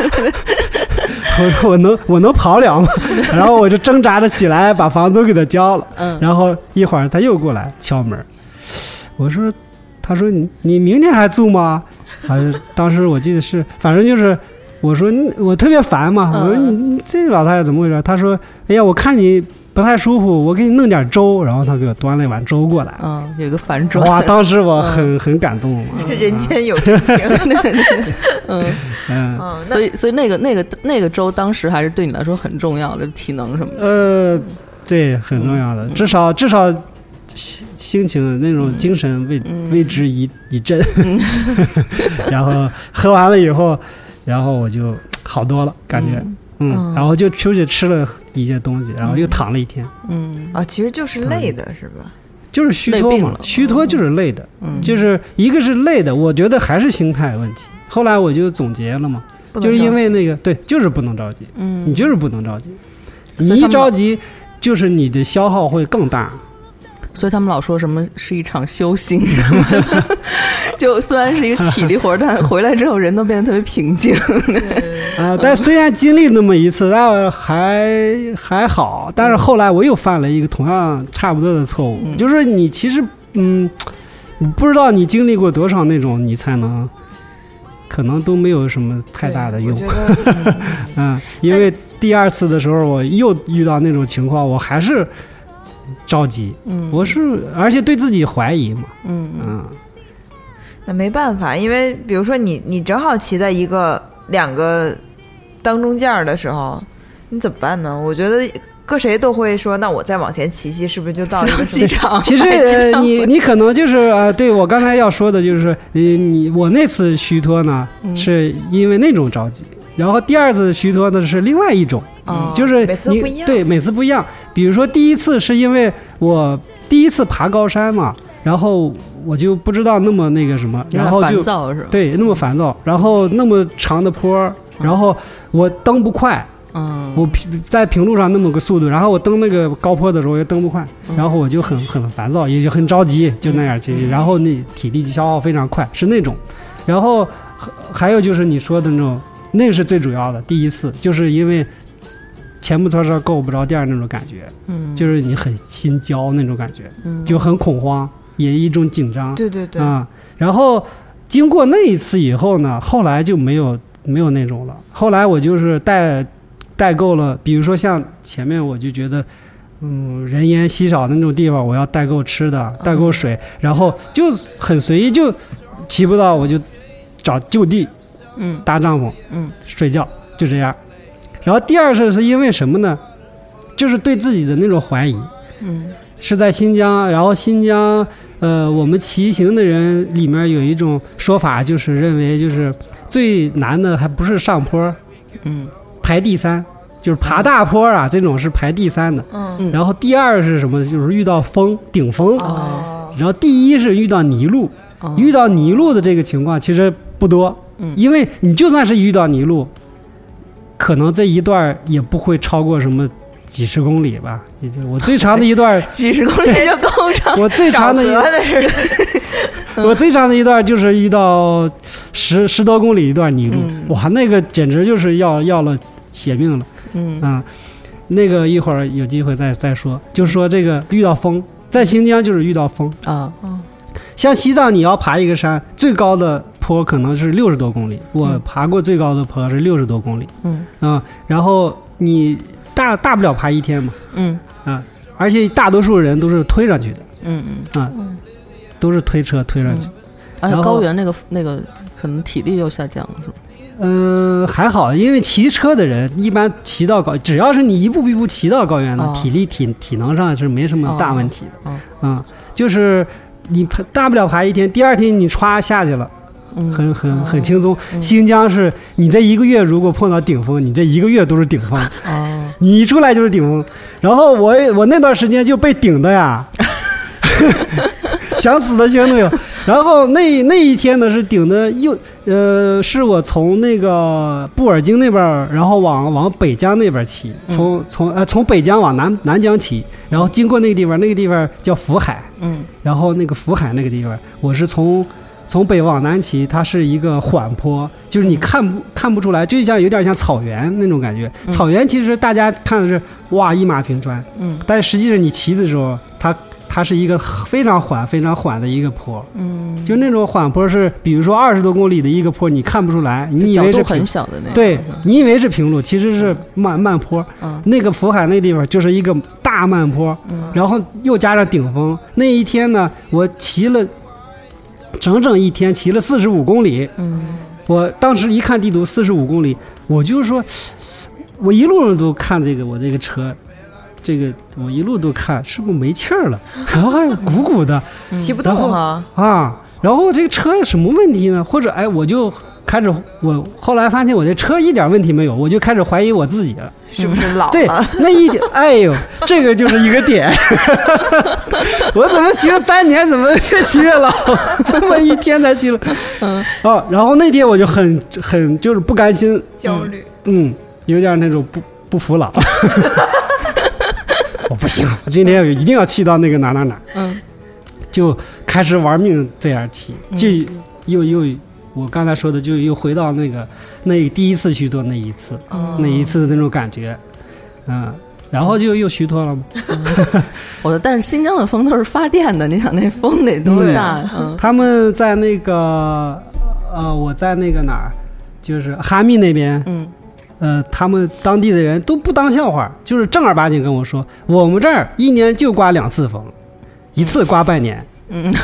我 说我能我能跑了吗？然后我就挣扎着起来把房租给他交了。嗯然后一会儿他又过来敲门，我说，他说你你明天还住吗？还是当时我记得是，反正就是我说我特别烦嘛，我说你你这老太太怎么回事？他说，哎呀，我看你不太舒服，我给你弄点粥，然后他给我端了一碗粥过来。嗯，有一个反转，哇！当时我很很感动嘛，人间有真情。嗯，嗯。嗯，所以所以那个那个那个粥当时还是对你来说很重要的，体能什么的。呃，对，很重要的，至少至少心心情那种精神为嗯。为之一一振，然后喝完了以后，然后我就好多了，感觉，嗯，嗯。然后就出去吃了一些东西，然后又躺了一天，嗯。啊，其实就是累的，是吧？就是虚脱嘛虚脱就是累的，嗯，就是一个是累的，我觉得还是心态问题。后来我就总结了嘛，就是因为那个对，就是不能着急，嗯，你就是不能着急，你一着急，就是你的消耗会更大。所以他们老说什么是一场修行，就虽然是一个体力活，但回来之后人都变得特别平静。啊，但虽然经历那么一次，但还还好。但是后来我又犯了一个同样差不多的错误，就是你其实嗯，你不知道你经历过多少那种，你才能可能都没有什么太大的用。嗯，因为第二次的时候我又遇到那种情况，我还是着急，嗯，我是而且对自己怀疑嘛，嗯。嗯嗯。那没办法，因为比如说你你正好骑在一个两个当中间儿的时候，你怎么办呢？我觉得搁谁都会说，那我再往前骑骑，是不是就到一个机场，其实呃你你可能就是呃，对我刚才要说的就是，你你我那次虚脱呢，嗯是因为那种着急，然后第二次虚脱呢是另外一种，哦就是每次都你不一样对，每次不一样。比如说第一次是因为我第一次爬高山嘛，然后我就不知道那么那个什么，然后就躁是吧？对那么烦躁，然后那么长的坡，然后我蹬不快，嗯，我平在平路上那么个速度，然后我蹬那个高坡的时候又蹬不快，然后我就很很烦躁，也就很着急，就那样去，然后那体力消耗非常快，是那种。然后还还有就是你说的那种，那个是最主要的。第一次就是因为前不着车够不着店儿那种感觉，嗯就是你很心焦那种感觉，嗯就很恐慌，也一种紧张。对对对，啊、然后经过那一次以后呢，后来就没有没有那种了。后来我就是带带够了，比如说像前面我就觉得，嗯，人烟稀少的那种地方，我要带够吃的，带够水，然后就很随意，就骑不到我就找就地嗯搭帐篷嗯睡觉，就这样。然后第二次是因为什么呢？就是对自己的那种怀疑。嗯是在新疆，然后新疆，呃，我们骑行的人里面有一种说法，就是认为就是最难的还不是上坡，嗯。排第三，就是爬大坡啊，这种是排第三的。嗯嗯，然后第二是什么？就是遇到风顶风，哦。然后第一是遇到泥路，哦。遇到泥路的这个情况其实不多，嗯。因为你就算是遇到泥路，可能这一段也不会超过什么几十公里吧，也就我最长的一段。几十公里就够长，我最长的一沼泽的，我最长的一段就是遇到十十多公里一段泥路，嗯。哇，那个简直就是要要了血命了。嗯。啊！那个一会儿有机会再再说，就说这个遇到风，在新疆就是遇到风，啊像西藏你要爬一个山，最高的坡可能是六十多公里，我爬过最高的坡是六十多公里。嗯。啊，然后你大大不了爬一天嘛，嗯。啊而且大多数人都是推上去的，嗯嗯。啊，都是推车推上去。而且然后高原那个那个可能体力又下降了，是吧？嗯，还好，因为骑车的人一般骑到高，只要是你一步一步骑到高原的，哦。体力体体能上是没什么大问题的。哦哦。嗯，就是你爬大不了爬一天，第二天你歘下去了，嗯，很很很轻松。嗯。新疆是你这一个月如果碰到顶峰，你这一个月都是顶峰，哦，你一出来就是顶峰。然后我我那段时间就被顶的呀，想死的心都有。然后那那一天呢是顶的又呃，是我从那个布尔津那边儿，然后往往北疆那边骑，从从呃从北疆往南南疆骑，然后经过那个地方，那个地方叫福海，嗯。然后那个福海那个地方，我是从从北往南骑，它是一个缓坡，就是你看不看不出来，就像有点像草原那种感觉。嗯。草原其实大家看的是哇一马平川，嗯。但实际上你骑的时候，它它是一个非常缓、非常缓的一个坡，嗯，就那种缓坡是，比如说二十多公里的一个坡，你看不出来，你以为是平很，小的那种，对你以为是平路，其实是慢慢坡。嗯。那个福海那地方就是一个大慢坡，嗯。然后又加上顶峰。那一天呢，我骑了整整一天，骑了四十五公里。嗯我当时一看地图，四十五公里，我就说，我一路上都看这个我这个车，这个我一路都看是不是没气儿了，然后还鼓鼓的骑不动啊。啊。然后这个车有什么问题呢？或者哎，我就开始我后来发现我这车一点问题没有，我就开始怀疑我自己了。是不是老对？，那一点，哎呦，这个就是一个点。我怎么骑了三年，怎么越骑越老？这么一天才骑了，嗯啊，然后那天我就很很就是不甘心，焦虑。嗯，有点那种不不服老。我不不行，我今天一定要骑到那个哪哪哪，嗯，就开始玩命这样骑，就又又我刚才说的，就又回到那个那第一次虚脱那一次，那一次的那种感觉，嗯，然后就又虚脱了嘛。我的，但是新疆的风都是发电的，你想那风得多大？嗯，他们在那个呃，我在那个哪儿，就是哈密那边，嗯，呃，他们当地的人都不当笑话，就是正儿八经跟我说，我们这儿一年就刮两次风，一次刮半年，嗯，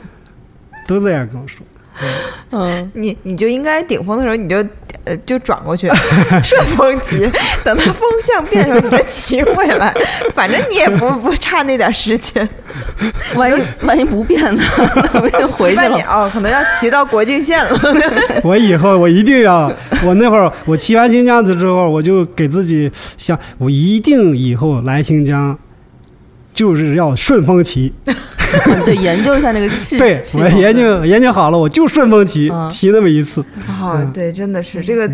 都这样跟我说。嗯，你你就应该顶风的时候，你就呃就转过去 顺风骑，等它风向变的时候，你再骑回来，反正你也不不差那点时间。万一万一不变呢？我就回去了。哦，可能要骑到国境线了。我以后我一定要，我那会儿我骑完新疆子之后，我就给自己想，我一定以后来新疆就是要顺风骑。对，研究一下那个气。对，我研究研究好了，我就顺风骑，骑那么一次。哦，对，真的是这个，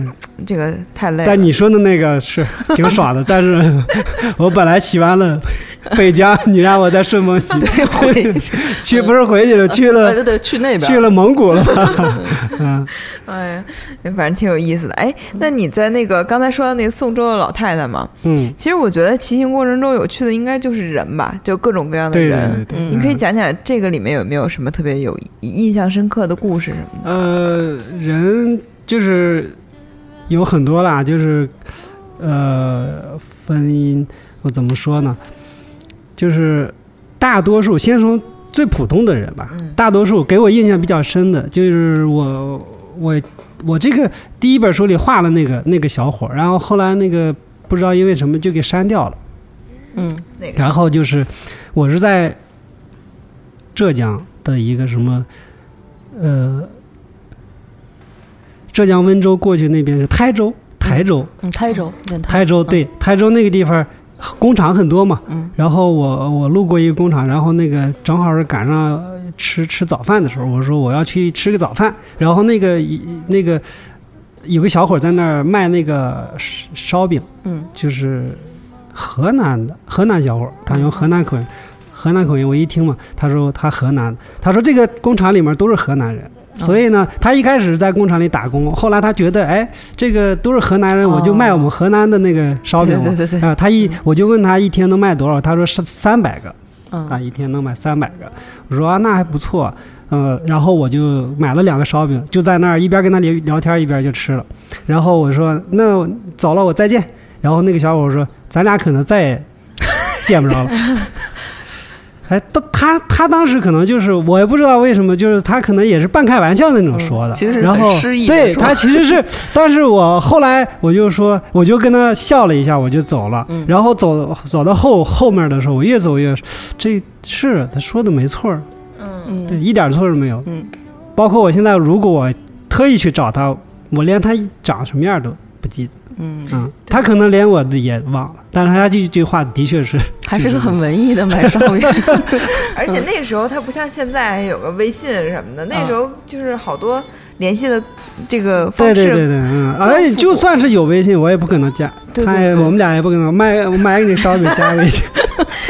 这个太累了。但你说的那个是挺 爽的，但是 我本来骑完了 北疆，你让我在顺风骑，回去 不是回去了，去了，对对，去那边，去了蒙古了。嗯，哎呀，反正挺有意思的。哎，那你在那个刚才说的那个宋州的老太太嘛？嗯，其实我觉得骑行过程中有趣的应该就是人吧，就各种各样的人。对对对，你可以。讲讲这个里面有没有什么特别有印象深刻的故事什么的？呃，人就是有很多啦，就是呃，婚姻我怎么说呢？就是大多数先从最普通的人吧，大多数给我印象比较深的就是我我我这个第一本书里画了那个那个小伙，然后后来那个不知道因为什么就给删掉了。嗯，然后就是我是在。浙江的一个什么，呃，浙江温州过去那边是台州，台州，嗯，台州，台。州对，台州那个地方工厂很多嘛，嗯，然后我我路过一个工厂，然后那个正好是赶上吃吃早饭的时候，我说我要去吃个早饭，然后那个那个有个小伙在那儿卖那个烧饼，嗯，就是河南的河南小伙，他用河南口音。河南口音，我一听嘛，他说他河南的，他说这个工厂里面都是河南人，所以呢，他一开始在工厂里打工，后来他觉得，哎，这个都是河南人，我就卖我们河南的那个烧饼 对对对啊，他一我就问他一天能卖多少，他说三三百个，啊，一天能卖三百个，我说啊，那还不错，嗯，然后我就买了两个烧饼，就在那儿一边跟他聊聊天一边就吃了，然后我说那走了，我再见，然后那个小伙说，咱俩可能再也见不着了。哎，他他他当时可能就是我也不知道为什么，就是他可能也是半开玩笑那种说的，其实然后对他其实是，但是我后来我就说，我就跟他笑了一下，我就走了。然后走走到后后面的时候，我越走越，这是他说的没错嗯，对，一点错都没有。嗯，包括我现在如果我特意去找他，我连他长什么样都不记得。嗯嗯，他可能连我的也忘了，但是他这句话的确是，还是个很文艺的买烧饼。而且那时候他不像现在有个微信什么的，那时候就是好多联系的这个方式。对对对对，嗯，而且就算是有微信，我也不可能加，他也我们俩也不可能卖买给你烧饼加微信。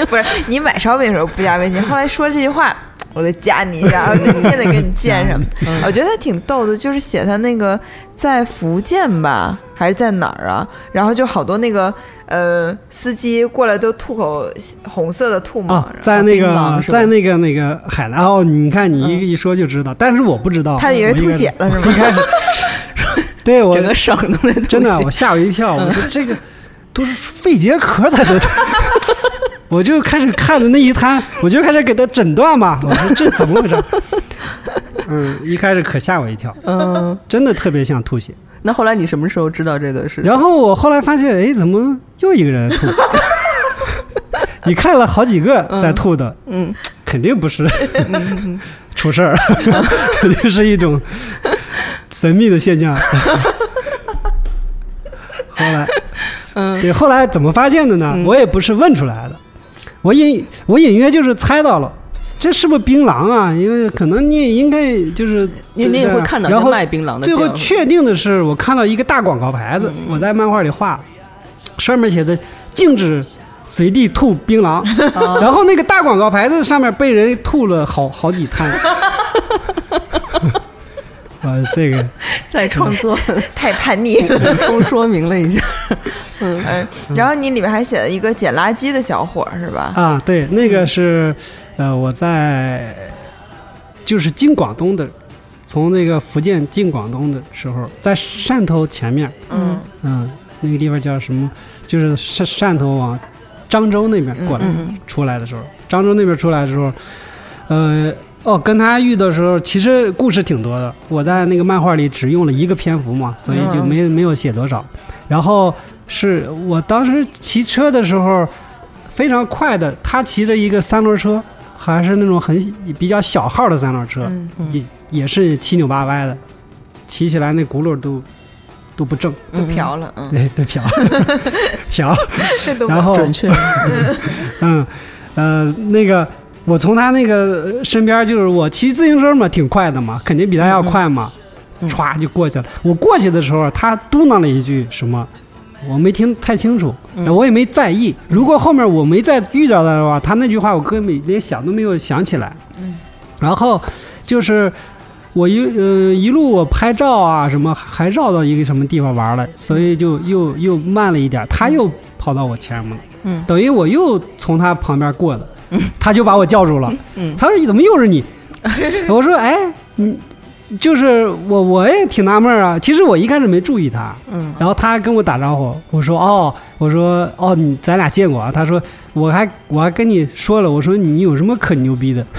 不是你买烧饼的时候不加微信，后来说这句话。我得加你一下，我就天得跟你见什么。我觉得他挺逗的，就是写他那个在福建吧，还是在哪儿啊？然后就好多那个呃司机过来都吐口红色的吐沫，在那个在那个那个海南哦，你看你一一说就知道，但是我不知道，他以为吐血了是吗？对我整个省都在真的，我吓我一跳，我说这个都是肺结核才得。我就开始看着那一摊，我就开始给他诊断嘛。我说这怎么回事？嗯，一开始可吓我一跳。嗯，真的特别像吐血。那后来你什么时候知道这个是？然后我后来发现，哎，怎么又一个人吐？你看了好几个在吐的，嗯，肯定不是 出事儿，肯定是一种神秘的现象。后来，嗯，对，后来怎么发现的呢？我也不是问出来的。我隐我隐约就是猜到了，这是不是槟榔啊？因为可能你也应该就是你你也会看到然后卖槟榔的。最后确定的是，我看到一个大广告牌子，我在漫画里画，上面写的禁止随地吐槟榔，然后那个大广告牌子上面被人吐了好好几滩。啊，这个 在创作 太叛逆了。补充说明了一下，嗯，然后你里面还写了一个捡垃圾的小伙是吧？啊，对，那个是呃我在就是进广东的，从那个福建进广东的时候，在汕头前面，嗯嗯，那个地方叫什么？就是汕汕头往漳州那边过来、嗯出来的时候，漳州那边出来的时候，呃，哦，跟他遇的时候，其实故事挺多的。我在那个漫画里只用了一个篇幅嘛，所以就没、没有写多少。然后是我当时骑车的时候非常快的，他骑着一个三轮车，还是那种很比较小号的三轮车，嗯也也是七扭八歪的，骑起来那轱辘都都不正，都飘了，嗯，对，都飘飘。这都然后准确，嗯，呃，那个我从他那个身边，就是我骑自行车嘛，挺快的嘛，肯定比他要快嘛，嗯歘就过去了。我过去的时候，他嘟囔了一句什么，我没听太清楚，嗯我也没在意。如果后面我没再遇到他的话，他那句话我根本连想都没有想起来。嗯，然后就是。我一呃一路我拍照啊什么，还绕到一个什么地方玩了，所以就又又慢了一点。他又跑到我前面了，嗯等于我又从他旁边过的，他就把我叫住了。嗯他说：“怎么又是你？” 我说：“哎，你就是我，我也挺纳闷啊。其实我一开始没注意他，嗯然后他跟我打招呼，我说：哦，我说哦，你咱俩见过啊？他说我还我还跟你说了，我说你有什么可牛逼的？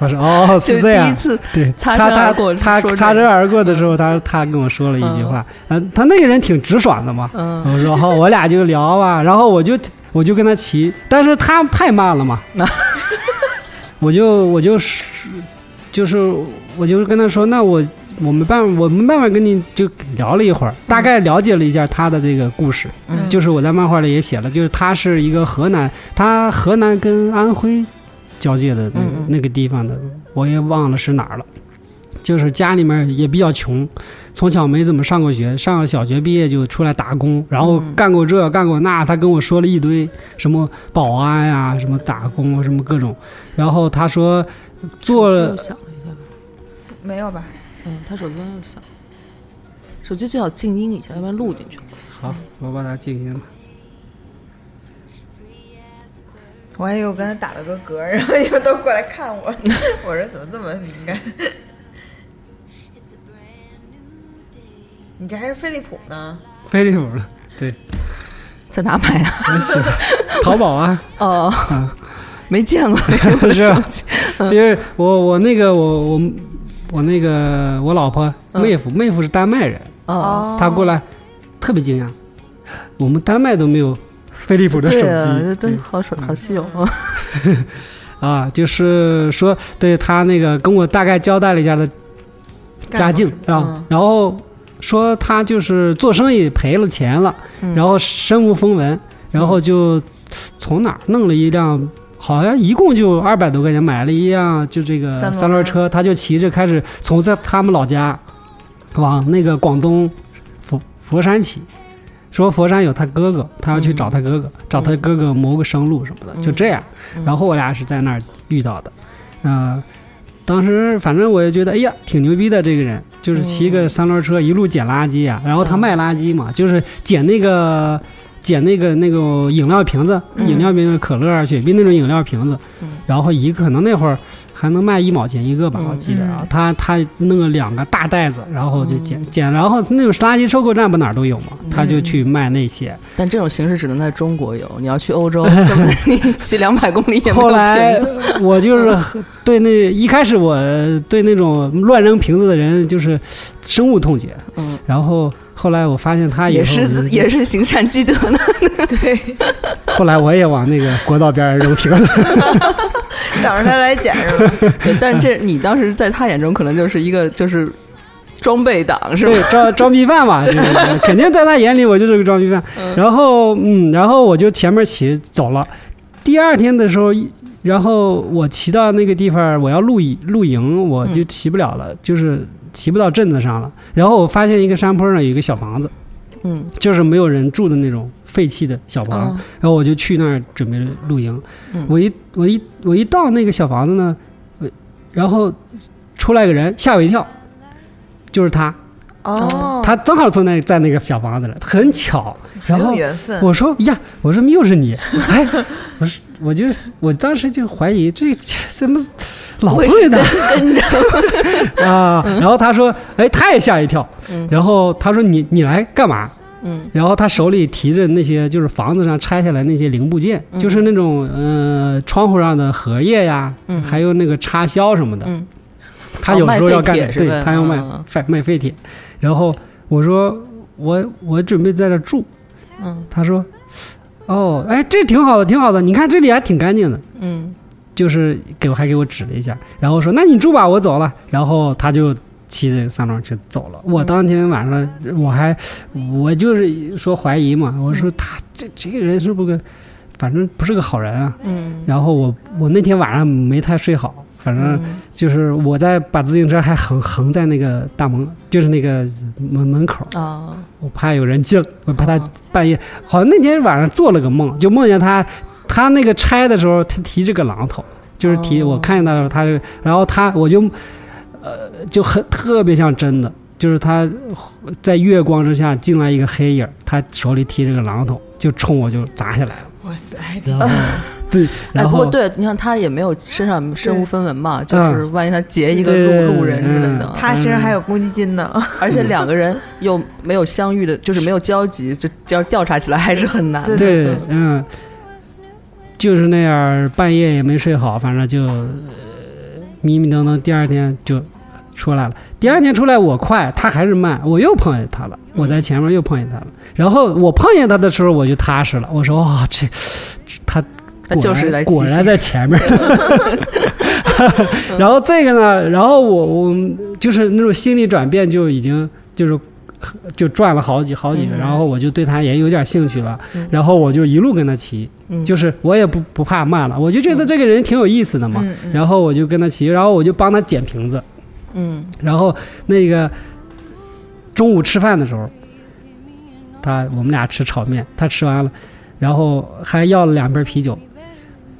我说哦，就是这样第一。次对，擦他他身而过他擦身而过的时候，他他跟我说了一句话，嗯，他那个人挺直爽的嘛，嗯我说好，我俩就聊吧，然后我就我就跟他骑，但是他太慢了嘛，我就我就是就是我就跟他说，那我我没办法，我没办法跟你就聊了一会儿，大概了解了一下他的这个故事，嗯。就是我在漫画里也写了，就是他是一个河南，他河南跟安徽交界的那个、嗯嗯。那个地方的，我也忘了是哪儿了。就是家里面也比较穷，从小没怎么上过学，上了小学毕业就出来打工，然后嗯干过这干过那，他跟我说了一堆什么保安呀、什么打工什么各种，然后他说做了又响了一下，没有吧？嗯，他手机又响，手机最好静音一下，要不然录进去。好，我把它静音了。我还以为我刚才打了个嗝，然后你们都过来看我，我说怎么这么敏感？你这还是飞利浦呢？飞利浦了，对，在哪买啊？我喜欢淘宝啊，哦嗯，没见过，是吧？就是我我那个我我我那个我老婆妹夫，妹夫是丹麦人，哦，他过来特别惊讶，我们丹麦都没有飞利浦的手机，对真好手好稀有。啊，啊就是说对他那个跟我大概交代了一下的家境啊嗯，然后说他就是做生意赔了钱了，嗯。然后身无分文，然后就从哪儿弄了一辆，好像一共就二百多块钱买了一辆就这个三轮车，他就骑着开始从在他们老家往那个广东佛佛山骑。说佛山有他哥哥，他要去找他哥哥，找他哥哥谋个生路什么的，就这样。嗯。然后我俩是在那儿遇到的，呃，当时反正我也觉得，哎呀，挺牛逼的这个人，就是骑个三轮车一路捡垃圾啊，然后他卖垃圾嘛，就是捡那个捡那个那个饮料瓶子，嗯。饮料瓶子可乐啊、雪碧那种饮料瓶子嗯，然后一个可能那会儿。还能卖一毛钱一个吧，嗯我记得啊。嗯，他他弄了两个大袋子，然后就嗯。捡捡，然后那种垃圾收购站不哪儿都有嘛，他就去卖那些。但这种形式只能在中国有，你要去欧洲，你骑两百公里也没有后来。我就是对那一开始我对那种乱扔瓶子的人就是深恶痛绝，嗯，然后后来我发现他也是也是行善积德呢。对，后来我也往那个国道边儿扔瓶子，等着他来捡是吧？对，但是这你当时在他眼中可能就是一个就是装备党是吧？对装装逼犯嘛，就是 肯定在他眼里我就是个装逼犯。然后嗯，然后我就前面骑走了。第二天的时候，然后我骑到那个地方，我要露营露营，我就骑不了了，就是骑不到镇子上了。然后我发现一个山坡上有一个小房子，嗯就是没有人住的那种废弃的小房，嗯然后我就去那儿准备露营。嗯。我一我一我一到那个小房子呢，呃然后出来个人，吓我一跳，就是他，哦，他正好从那在那个小房子了，很巧。然后我说呀，我说又是你，哎，我说我就我当时就怀疑这这怎么老对的跟着，啊，然后他说，哎，他也吓一跳，嗯。然后他说你你来干嘛？嗯。然后他手里提着那些就是房子上拆下来那些零部件，嗯。就是那种呃窗户上的荷叶呀，嗯。还有那个插销什么的。嗯。他有时候要干，对他要卖嗯。废卖废铁。然后我说我我准备在这住，嗯。他说哦，哎，这挺好的，挺好的，你看这里还挺干净的。嗯。就是给我还给我指了一下，然后说那你住吧，我走了。然后他就骑着三轮车走了。我当天晚上我还我就是说怀疑嘛，我说他这这个人是不是反正不是个好人啊。嗯。然后我我那天晚上没太睡好，反正嗯。就是我在把自行车还横横在那个大门，就是那个门门口，啊我怕有人进，我怕他哦。半夜，好像那天晚上做了个梦，就梦见他，他那个拆的时候，他提着个榔头，就是提、哦。我看见他的时候，他就，然后他我就，呃，就很特别像真的，就是他在月光之下进来一个黑影，他手里提着个榔头，就冲我就砸下来了，哇塞，还挺然后对，哎，然后不过对，你看他也没有身上身无分文嘛，就嗯是万一他劫一个路路人之类的。嗯，他身上还有公积金呢，而且两个人又没有相遇的，就是没有交集，就要调查起来还是很难。的。对对，嗯，就是那样，半夜也没睡好，反正就、呃迷迷瞪瞪，第二天就出来了。第二天出来我快，他还是慢，我又碰见他了，我在前面又碰见他了。然后我碰见他的时候，我就踏实了，我说哦，这他他就是来果然在前面。然后这个呢，然后我我就是那种心理转变就已经就是就转了好几好几个，嗯。然后我就对他也有点兴趣了，嗯。然后我就一路跟他骑，嗯。就是我也不不怕慢了，我就觉得这个人挺有意思的嘛，然后我就跟他骑，然后我就帮他捡瓶子，嗯。然后那个中午吃饭的时候，他我们俩吃炒面，他吃完了，然后还要了两瓶啤酒。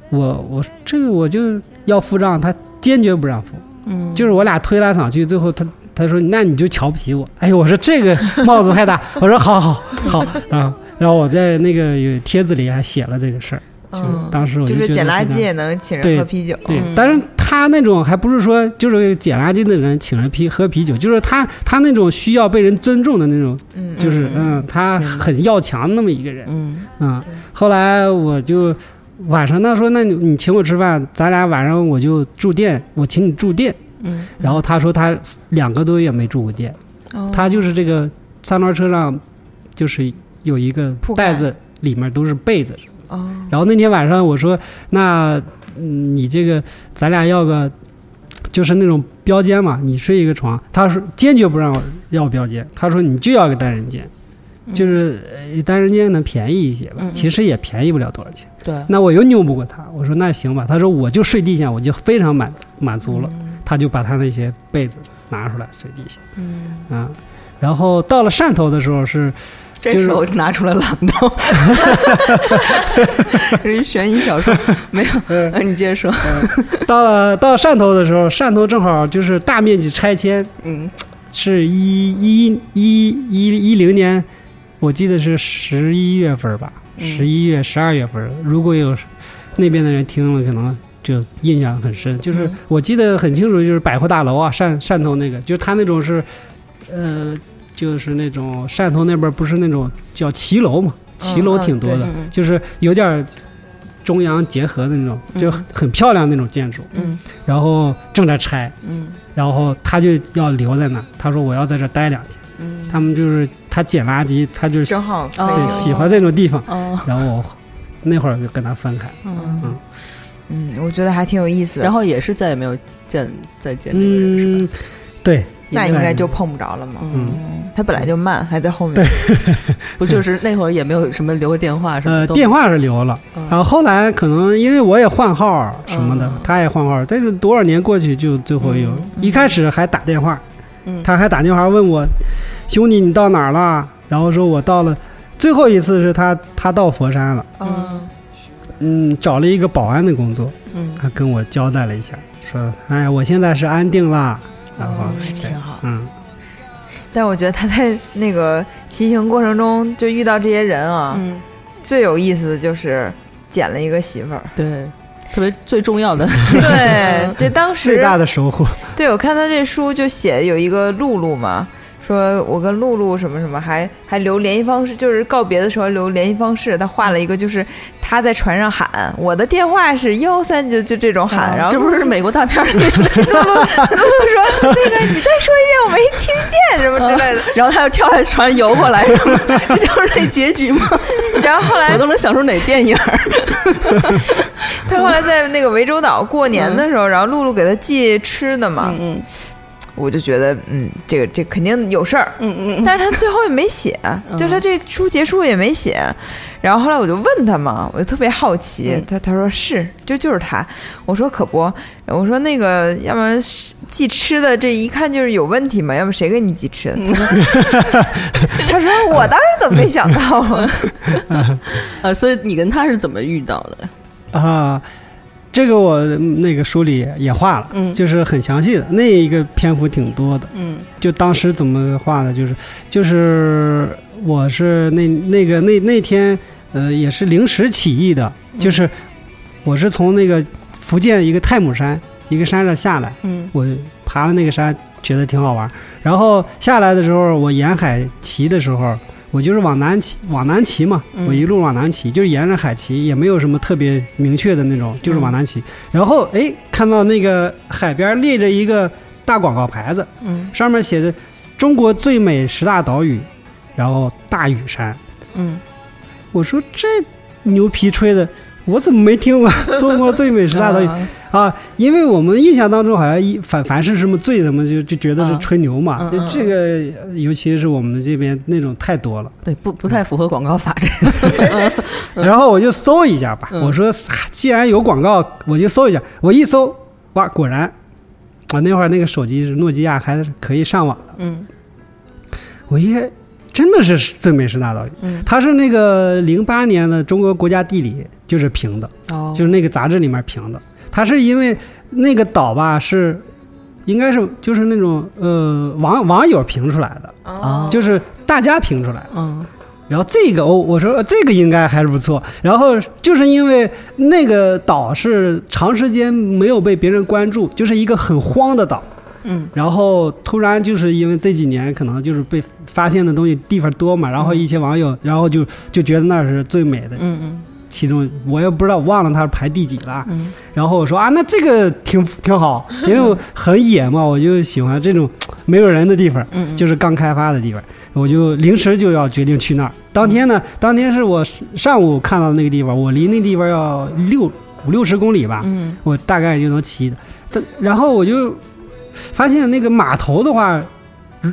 我我这个我就要付账，他坚决不让付，嗯，就是我俩推来搡去，最后他他说那你就瞧不起我，哎呦我说这个 帽子太大，我说好好好，然后然后我在那个有帖子里还写了这个事儿，就是嗯当时我就是捡垃圾也能请人对喝啤酒，嗯，对但是他那种还不是说就是捡垃圾的人请人啤喝啤酒，就是他他那种需要被人尊重的那种，嗯，就是嗯嗯，他很要强那么一个人嗯啊、后来我就晚上他说那你你请我吃饭，咱俩晚上我就住店，我请你住店。嗯，然后他说他两个多月没住过店，哦。他就是这个三轮车上就是有一个袋子，里面都是被子。哦，然后那天晚上我说，那嗯你这个咱俩要个就是那种标间嘛，你睡一个床。他说坚决不让我要标间，他说你就要个单人间，就是呃单人间能便宜一些吧，其实也便宜不了多少钱。对，那我又拗不过他，我说那行吧，他说我就睡地下，我就非常满满足了。他就把他那些被子拿出来睡地下，嗯，啊，然后到了汕头的时候是，这时候拿出了榔头，这是一悬疑小说，没有，那你接着说，到了到汕头的时候，汕头正好就是大面积拆迁，嗯是一一一一一零年，我记得是十一月份吧，嗯十一月十二月份，如果有那边的人听了，可能就印象很深。就是嗯我记得很清楚，就是百货大楼啊，汕汕头那个，就是他那种是，呃，就是那种汕头那边不是那种叫骑楼嘛，骑楼嗯挺多的，对嗯嗯就是有点儿中央结合的那种，就很很漂亮那种建筑。嗯然后正在拆，嗯然后他就要留在那儿，他说我要在这儿待两天。嗯，他们就是他捡垃圾，他就是正好可以哦对喜欢这种地方，哦，然后我那会儿就跟他分开。嗯，嗯，我觉得还挺有意思的。然后也是再也没有见再见这个人是吧？嗯，对，那应该就碰不着了嘛。嗯。他本来就慢，还在后面。不就是那会儿也没有什么留个电话什么呃，电话是留了，嗯。然后后来可能因为我也换号什么的嗯，他也换号，但是多少年过去就最后有，一开始还打电话，嗯。他还打电话问我，兄弟你到哪儿了？然后说我到了，最后一次是他他到佛山了，嗯。嗯，找了一个保安的工作，嗯。他跟我交代了一下，说，哎，我现在是安定了，然后哦是挺好。嗯，但我觉得他在那个骑行过程中就遇到这些人啊，嗯，最有意思的就是捡了一个媳妇儿。对，特别最重要的，对，这当时最大的收获，对我看他这书就写有一个露露嘛，说我跟露露什么什么，还还留联系方式，就是告别的时候留联系方式。他画了一个，就是他在船上喊我的电话是幺三，就就这种喊，然后这不是美国大片儿里露露露露说那个你再说一遍，我没听见什么之类的。然后他又跳下船游过来，什么这就是那结局吗？然后后来我都能想出哪电影儿。他后来在那个涠洲岛过年的时候，然后露露给他寄吃的嘛，嗯我就觉得嗯，这个这肯定有事儿。嗯嗯嗯，但是他最后也没写，就是他这书结束也没写。然后后来我就问他嘛，我就特别好奇，嗯他他说是，就就是他。我说可不，我说那个要不然寄吃的这一看就是有问题嘛，要不谁给你寄吃的？他说 他说我当时怎么没想到啊？呃，所以你跟他是怎么遇到的？啊，这个我嗯那个书里也画了，嗯就是很详细的，那一个篇幅挺多的。嗯就当时怎么画的，就是就是我是那那个那那天呃也是临时起意的，就是我是从那个福建一个太姥山一个山上下来，嗯我爬了那个山，觉得挺好玩。然后下来的时候，我沿海骑的时候，我就是往南骑，往南骑嘛，嗯我一路往南骑，就是沿着海骑，也没有什么特别明确的那种，就是往南骑。然后哎，看到那个海边立着一个大广告牌子，嗯上面写着“中国最美十大岛屿”，然后大屿山。嗯我说这牛皮吹的，我怎么没听过中国最美十大导演？啊啊，因为我们印象当中好像一凡凡是什么最什么就就觉得是吹牛嘛，这个呃尤其是我们这边那种太多了。对，不不太符合广告法这个。然后我就搜一下吧，嗯我说既然有广告，我就搜一下。我一搜，哇，果然啊，那会儿那个手机是诺基亚，还是可以上网的。嗯我一看，真的是最美十大岛屿，嗯它是那个零八年的中国国家地理就是评的，哦就是那个杂志里面评的。它是因为那个岛吧是，应该是就是那种呃网网友评出来的，哦就是大家评出来的。嗯然后这个哦，我说呃这个应该还是不错。然后就是因为那个岛是长时间没有被别人关注，就是一个很荒的岛。嗯。然后突然就是因为这几年可能就是被发现的东西地方多嘛，然后一些网友然后就就觉得那是最美的，嗯嗯。其中我也不知道忘了它是排第几了。嗯。然后我说啊，那这个挺挺好，因为很野嘛，我就喜欢这种没有人的地方，嗯，就是刚开发的地方，我就临时就要决定去那儿。当天呢，当天是我上午看到的那个地方，我离那地方要六五六十公里吧，嗯。我大概就能骑的。但然后我就发现那个码头的话，如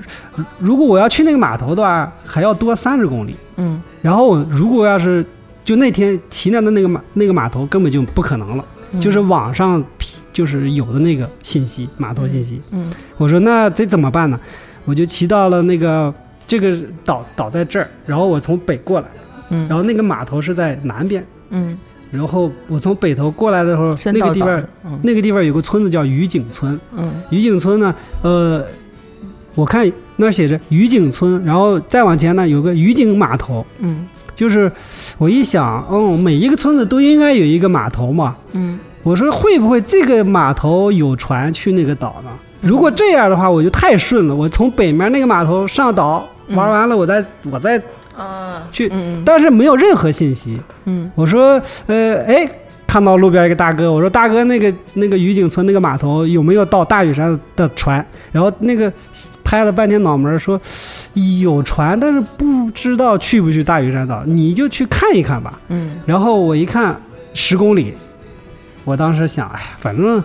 如果我要去那个码头的话，还要多三十公里。嗯。然后我如果要是就那天骑那的那个码那个码头根本就不可能了，嗯。就是网上就是有的那个信息码头信息。嗯我说那这怎么办呢？我就骑到了那个这个岛岛在这儿，然后我从北过来，嗯，然后那个码头是在南边，嗯然后我从北头过来的时候，那个地方嗯那个地方有个村子叫渔景村，嗯渔景村呢，呃，我看那儿写着渔景村，然后再往前呢有个渔景码头，嗯就是我一想，嗯，每一个村子都应该有一个码头嘛。嗯我说会不会这个码头有船去那个岛呢？如果这样的话，我就太顺了。我从北面那个码头上岛玩完了，我再我再嗯去，嗯但是没有任何信息。嗯我说，呃，哎，看到路边一个大哥，我说大哥，那个那个渔景村那个码头有没有到大屿山的船？然后那个拍了半天脑门儿说有船，但是不知道去不去大屿山岛，你就去看一看吧。嗯然后我一看十公里，我当时想，哎，反正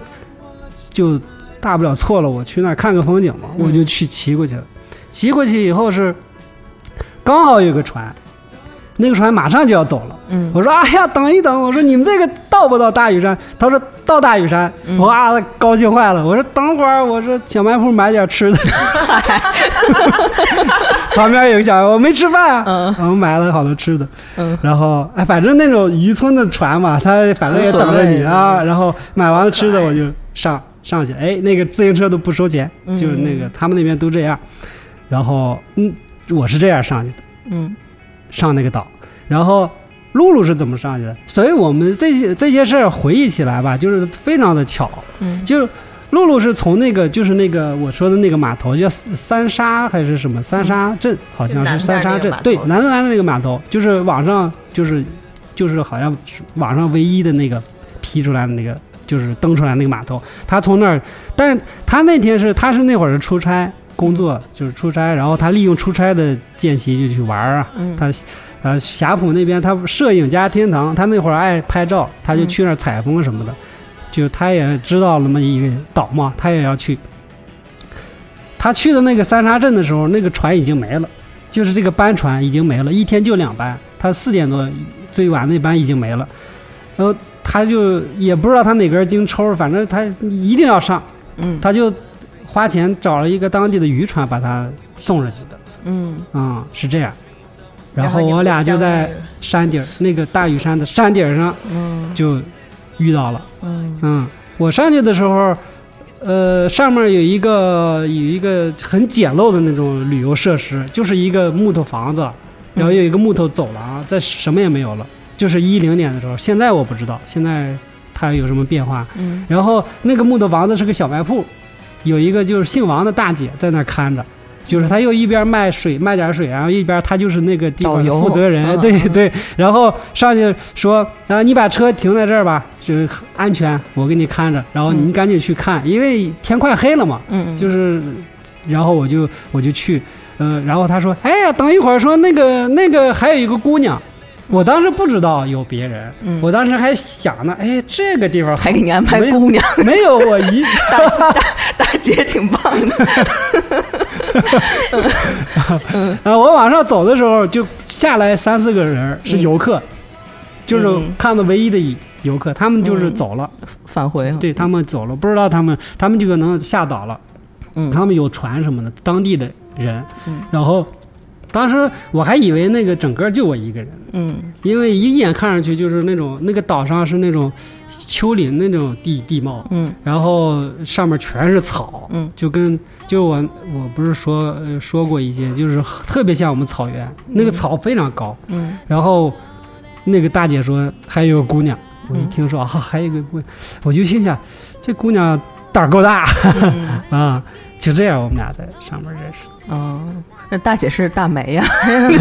就大不了错了，我去那儿看个风景嘛，嗯我就去骑过去了。骑过去以后是刚好有个船，那个船马上就要走了。嗯我说：“哎呀，等一等！”我说：“你们这个到不到大屿山？”他说：“到大屿山。嗯哇，高兴坏了！我说：“等会儿，我说小卖铺买点吃的。”旁边有个小孩，我没吃饭啊，嗯我们买了好多吃的。嗯然后哎，反正那种渔村的船嘛，他反正也等着你啊。然后买完了吃的，我就上上去。哎，那个自行车都不收钱，嗯就是那个他们那边都这样。然后嗯，我是这样上去的。嗯上那个岛，然后露露是怎么上去的？所以我们这些这些事儿回忆起来吧，就是非常的巧。嗯就是露露是从那个就是那个我说的那个码头叫三沙还是什么三沙镇，好像是三沙镇，对，南南的那个码头，就是网上就是就是好像是网上唯一的那个批出来的那个。就是登出来那个码头，他从那儿，但是他那天是他是那会儿是出差工作，就是出差，然后他利用出差的间隙就去玩儿啊，嗯他呃霞浦那边他摄影家天堂，他那会儿爱拍照，他就去那儿采风什么的，就他也知道那么一个岛嘛，他也要去。他去的那个三沙镇的时候，那个船已经没了，就是这个班船已经没了，一天就两班，他四点多最晚那班已经没了，然后他就也不知道他哪根筋抽，反正他一定要上，嗯他就花钱找了一个当地的渔船把他送上去的。嗯啊、是这样。然后我俩就在山顶儿，那个大屿山的山顶儿上嗯就遇到了。嗯嗯，我上去的时候，呃，上面有一个有一个很简陋的那种旅游设施，就是一个木头房子，然后有一个木头走廊，再什么也没有了。就是一零年的时候，现在我不知道，现在它有什么变化。嗯然后那个木头房子是个小卖铺，有一个就是姓王的大姐在那儿看着，就是她又一边卖水卖点水，然后一边她就是那个地方负责人，嗯对对。然后上去说啊，你把车停在这儿吧，就是安全，我给你看着，然后你嗯赶紧去看，因为天快黑了嘛，嗯就是，然后我就我就去，呃，然后他说，哎呀，等一会儿说那个那个还有一个姑娘。我当时不知道有别人，嗯。我当时还想呢，哎，这个地方还给你安排姑娘，没有我一 大姐挺棒的。啊，我往上走的时候就下来三四个人是游客，就是嗯看到唯一的游客，他们就是走了，返回。啊，对他们走了，不知道他们他们就可能吓倒了，嗯。他们有船什么的，当地的人，嗯。然后当时我还以为那个整个就我一个人，嗯。因为一眼看上去就是那种那个岛上是那种丘陵那种地地貌，嗯。然后上面全是草，嗯。就跟就我我不是说呃说过一些，就是特别像我们草原，那个草非常高，嗯。然后那个大姐说还有个姑娘，我一嗯听说啊还有一个姑娘，我就心想这姑娘胆儿够大。嗯。啊，就这样我们俩在上面认识，哦，那大姐是大梅呀，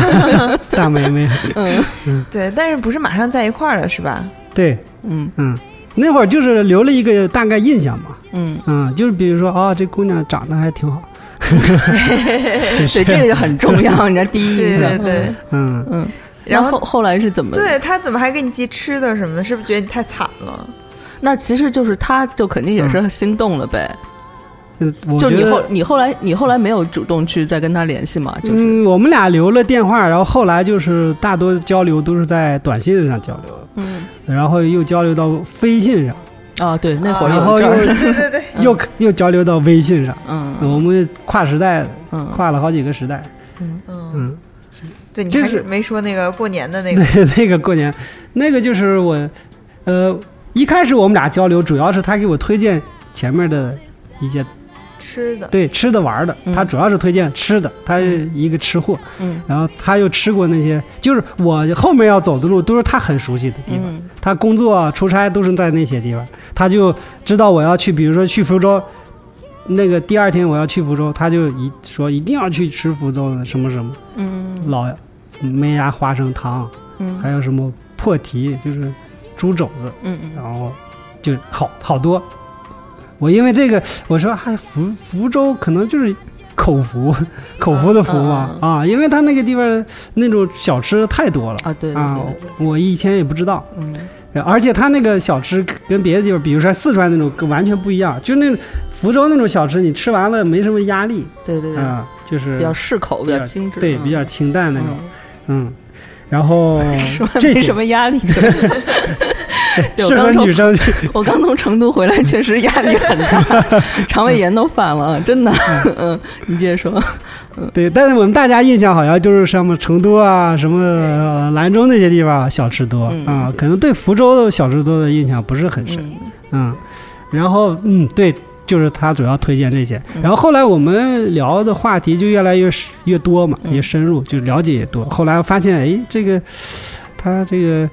大梅梅。嗯。嗯，对，但是不是马上在一块儿了是吧？对，嗯。嗯，那会儿就是留了一个大概印象嘛，嗯，嗯，就是比如说啊这姑娘长得还挺好，对，这个就很重要，你知道第一印对象。对，对，嗯。嗯，然后后后来是怎么？对他怎么还给你寄吃的什么的？是不是觉得你太惨了？那其实就是他，就肯定也是心动了呗。就你后你后来你后来没有主动去再跟他联系嘛？就是嗯，我们俩留了电话，然后后来就是大多交流都是在短信上交流，嗯。然后又交流到飞信上，哦对，那会儿然后又 又又交流到微信上，嗯。我们跨时代，嗯。跨了好几个时代。嗯，嗯。嗯，对你这是还是没说那个过年的那个，对，那个过年，那个就是我，呃，一开始我们俩交流，主要是他给我推荐前面的一些吃的，对吃的玩的，嗯。他主要是推荐吃的，他是一个吃货，嗯。然后他又吃过那些，就是我后面要走的路都是他很熟悉的地方。嗯。他工作出差都是在那些地方，他就知道我要去，比如说去福州，那个第二天我要去福州，他就一说一定要去吃福州的什么什么嗯。老梅芽花生糖，嗯。还有什么破蹄，就是猪肘子，嗯嗯。然后就好好多。我因为这个，我说还福福州可能就是口福，口福的福嘛、嗯啊，因为他那个地方那种小吃太多了啊对对啊我以前也不知道。嗯而且它那个小吃跟别的地方，比如说四川那种，完全不一样。就那福州那种小吃，你吃完了没什么压力对对对，啊、就是比较适口，比较精致，对，嗯比较清淡那种。嗯，然后 这没什么压力。对我适刚从女生。我刚从成都回来，确实压力很大，肠胃炎都犯了，真的。嗯，你接着说。对，但是我们大家印象好像就是什么成都啊、什么呃兰州那些地方小吃多嗯啊，可能对福州的小吃多的印象不是很深。嗯嗯，然后嗯，对，就是他主要推荐这些。嗯然后后来我们聊的话题就越来越越多嘛，嗯越深入，就了解也多。后来发现，哎，这个他这个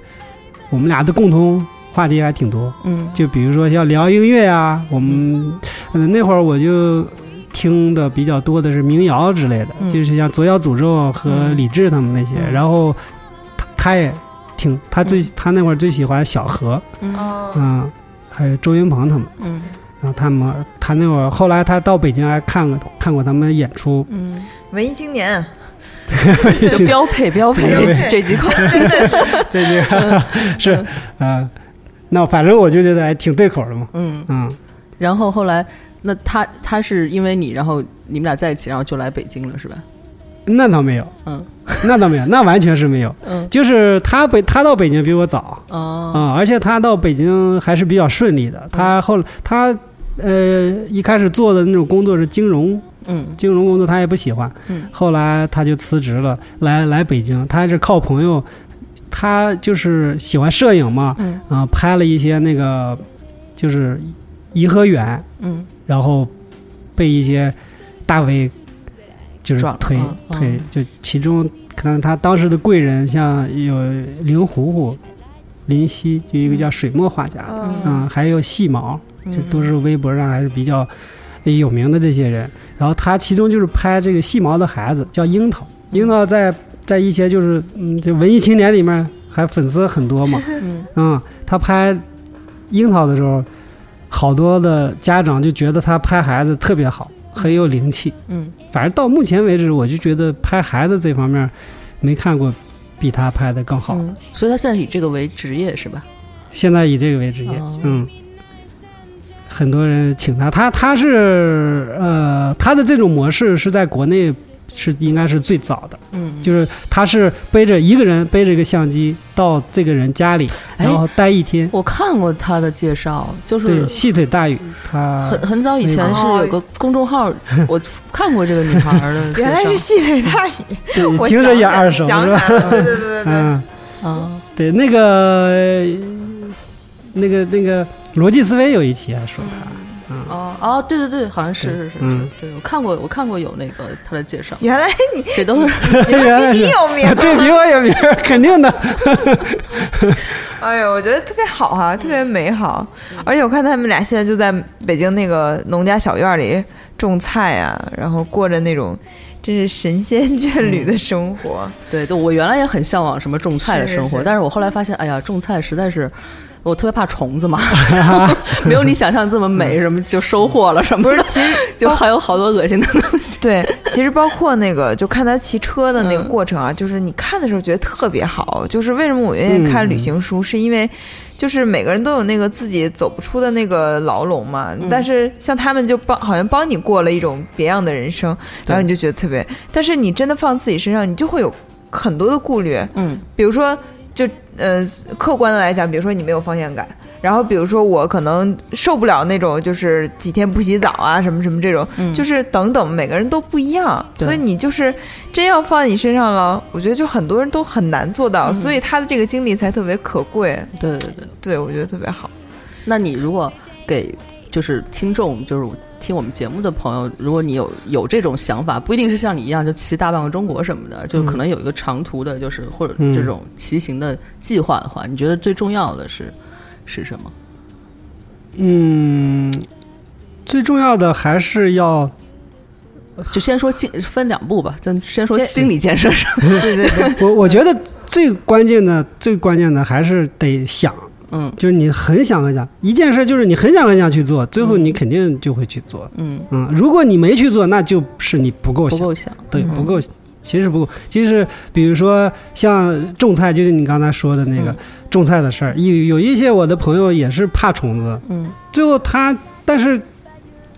我们俩的共同话题还挺多。嗯。就比如说像聊音乐啊，我们嗯那会儿我就听的比较多的是民谣之类的，嗯。就是像左小诅咒和嗯。李志他们那些。嗯。然后他他也听，他最、他那会儿最喜欢小何，嗯。哦，嗯，还有周云鹏他们。嗯。然后他们他那会儿后来他到北京还看过看过他们演出，嗯，文艺青年，就标配标配这几这几款。这个是啊、那反正我就觉得还挺对口的嘛，嗯，嗯。然后后来，那他他是因为你，然后你们俩在一起，然后就来北京了，是吧？那倒没有，嗯那倒没有，那完全是没有。嗯就是他北他到北京比我早哦啊、而且他到北京还是比较顺利的。他后他呃一开始做的那种工作是金融嗯。金融工作，他也不喜欢，嗯。后来他就辞职了，来来北京。他是靠朋友，他就是喜欢摄影嘛，嗯。啊、拍了一些那个就是颐和园，嗯。然后被一些大 V 就是推推，就其中可能他当时的贵人像有林虎虎、林夕，就一个叫水墨画家，嗯。嗯，还有细毛，这嗯都是微博上还是比较有名的这些人。然后他其中就是拍这个细毛的孩子，叫樱桃，嗯樱桃在在一些就是嗯，就文艺青年里面还粉丝很多嘛，嗯。嗯，他拍樱桃的时候，好多的家长就觉得他拍孩子特别好，很有灵气。嗯。反正到目前为止，我就觉得拍孩子这方面没看过比他拍的更好。嗯，所以他现在以这个为职业是吧？现在以这个为职业，哦。嗯，很多人请他，他他是呃，他的这种模式是在国内是应该是最早的，嗯，就是他是背着一个人背着一个相机到这个人家里，哎然后待一天。我看过他的介绍，就是对，细腿大雨，他很很早以前是有个公众号，我看过这个女孩儿的。原来是细腿大雨，对我听着也耳熟是吧？想起来了对对对对。对，嗯，啊，对，那个那个那个逻辑思维有一期还说他，嗯，哦哦，对对对，好像是是是是嗯，对我看过，我看过有那个他的介绍，原来你这都是 原来是比你有名，对比我有名儿，肯定的。哎呦，我觉得特别好哈、特别美好。而且我看他们俩现在就在北京那个农家小院里种菜啊，然后过着那种真是神仙眷侣的生活。对对，我原来也很向往什么种菜的生活，是是是。但是我后来发现，哎呀，种菜实在是。我特别怕虫子嘛，没有你想象这么美，什么就收获了什么的，不是，其实 就还有好多恶心的东西。对，其实包括那个，就看他骑车的那个嗯过程啊，就是你看的时候觉得特别好。就是为什么我愿意看旅行书，是因为就是每个人都有那个自己走不出的那个牢笼嘛。但是像他们就帮，好像帮你过了一种别样的人生，然后你就觉得特别。但是你真的放自己身上，你就会有很多的顾虑。嗯比如说，就呃，客观的来讲，比如说你没有方向感，然后比如说我可能受不了那种就是几天不洗澡啊，什么什么这种，嗯。就是等等，每个人都不一样，所以你就是真要放在你身上了，我觉得就很多人都很难做到，嗯。所以他的这个经历才特别可贵，对对对，对我觉得特别好。那你如果给就是听众，就是听我们节目的朋友，如果你有有这种想法，不一定是像你一样就骑大半个中国什么的，就可能有一个长途的，就是或者嗯这种骑行的计划的话，你觉得最重要的是是什么？嗯，最重要的还是要就先说进分两步吧，咱先说心理建设上。对对对，我我觉得最关键的最关键的还是得想，嗯。就是你很想很想一件事，就是你很想很想去做，最后你肯定就会去做。嗯，嗯，如果你没去做，那就是你不够想，不够想。对，嗯。不够。其实不够，其实比如说像种菜，就是你刚才说的那个、嗯。种菜的事儿，有有一些我的朋友也是怕虫子，嗯。最后他但是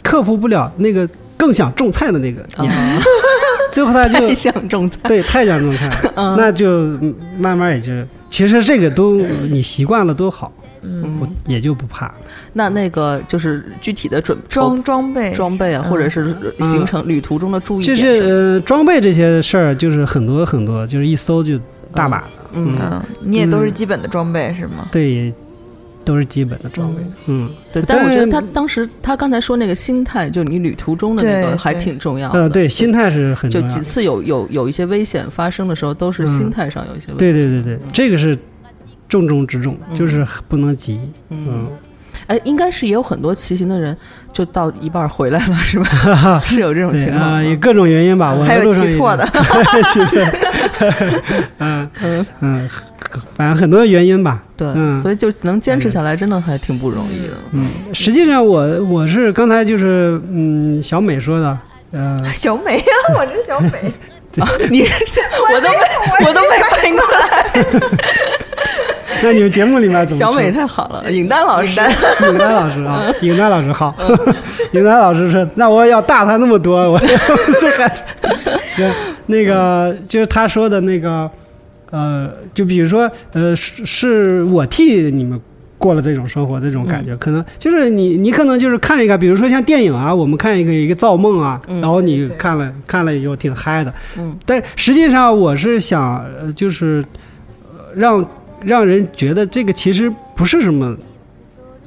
克服不了那个更想种菜的那个念头。啊，最后他就太像种菜。对太想种菜那就嗯慢慢也就其实这个都你习惯了都好，嗯，不也就不怕了。那那个就是具体的准装装备装备啊，嗯或者是行程旅途中的注意就。是呃装备这些事儿，就是很多很多，就是一搜就大把的，嗯，嗯，你也都是嗯基本的装备是吗？对，都是基本的装备。嗯对。但是我觉得他当时他刚才说那个心态，就你旅途中的那个还挺重要的。呃，对，心态是很重要的。就几次有有有一些危险发生的时候，都是嗯心态上有一些问题。对对对对，这个是重中之重，嗯就是不能急。嗯嗯，哎，应该是也有很多骑行的人就到一半回来了，是吧？是有这种情况吗。有各种原因吧。我还有路上也骑错的，骑错的。嗯 嗯，嗯，反正很多原因吧。对，嗯。所以就能坚持下来，真的还挺不容易的。嗯，实际上我我是刚才就是嗯小美说的，呃，小美呀，我是小美，你是我都没我都没反应过来，那你们节目里面怎么小美太好了，尹丹老师，尹丹老师啊，尹丹老师好，尹丹老师说，那我要大他那么多，我这还，对，那个就是他说的那个，呃，就比如说，呃，是是我替你们。过了这种生活，这种感觉，可能就是你，你可能就是看一个，比如说像电影啊，我们看一个一个造梦啊，嗯然后你看了看了以后挺嗨的，嗯但实际上我是想，呃就是呃让让人觉得这个其实不是什么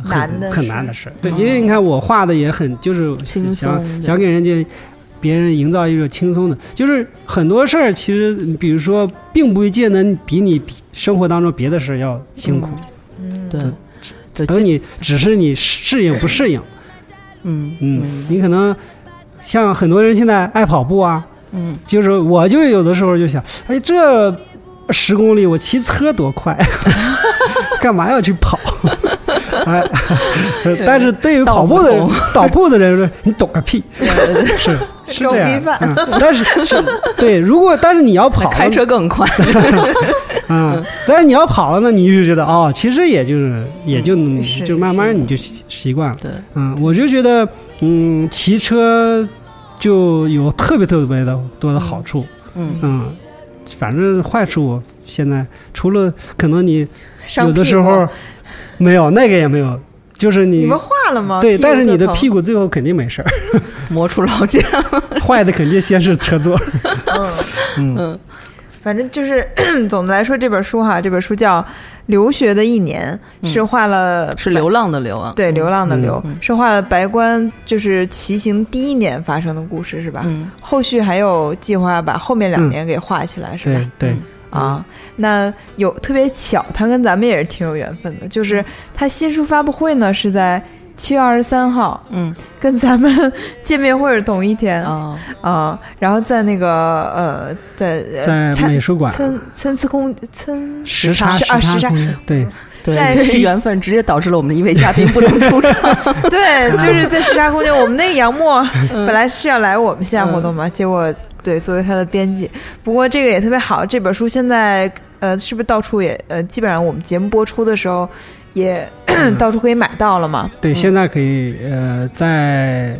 很很难的事难的事。对，嗯因为你看我画的也很就是想想给人家别人营造一种轻松的，就是很多事儿其实比如说并不见得比你生活当中别的事儿要辛苦，嗯，对。对，等你只是你适应不适应。嗯嗯，你可能像很多人现在爱跑步啊，嗯。就是我就有的时候就想，哎，这十公里我骑车多快，干嘛要去跑？哎，但是对于跑步的人，跑步的人说，你懂个屁，是是装这样。嗯，但是是对，如果但是你要跑开车更快，嗯，但是你要跑了呢，你就觉得哦，其实也就是也就就慢慢你就习习惯了。对，嗯，我就觉得，嗯，骑车就有特别特别的多的好处。嗯嗯，反正坏处现在除了可能你有的时候没有那个也没有，就是你你们画了吗？对，但是你的屁股最后肯定没事儿，磨出老茧，坏的肯定先是车座。嗯，嗯。嗯。反正就是 总的来说，这本书哈，这本书叫《留学的一年》，嗯。是画了是流浪的流啊，对流浪的流，嗯。是画了白关就是骑行第一年发生的故事，是吧？嗯。后续还有计划把后面两年给画起来，是吧？对对，啊，那有特别巧，他跟咱们也是挺有缘分的，就是他新书发布会呢是在七月二十三号，嗯。跟咱们见面会是同一天啊啊，然后在那个呃，在呃在参美术馆。参参差空参时差时啊时差对，对，在这是缘分，直接导致了我们的一位嘉宾不能出场。对，就是在时差空间。我们那个杨默本来是要来我们线下活动嘛，结果对作为他的编辑，不过这个也特别好。这本书现在呃，是不是到处也呃，基本上我们节目播出的时候也 到处可以买到了嘛？对，现在可以呃，在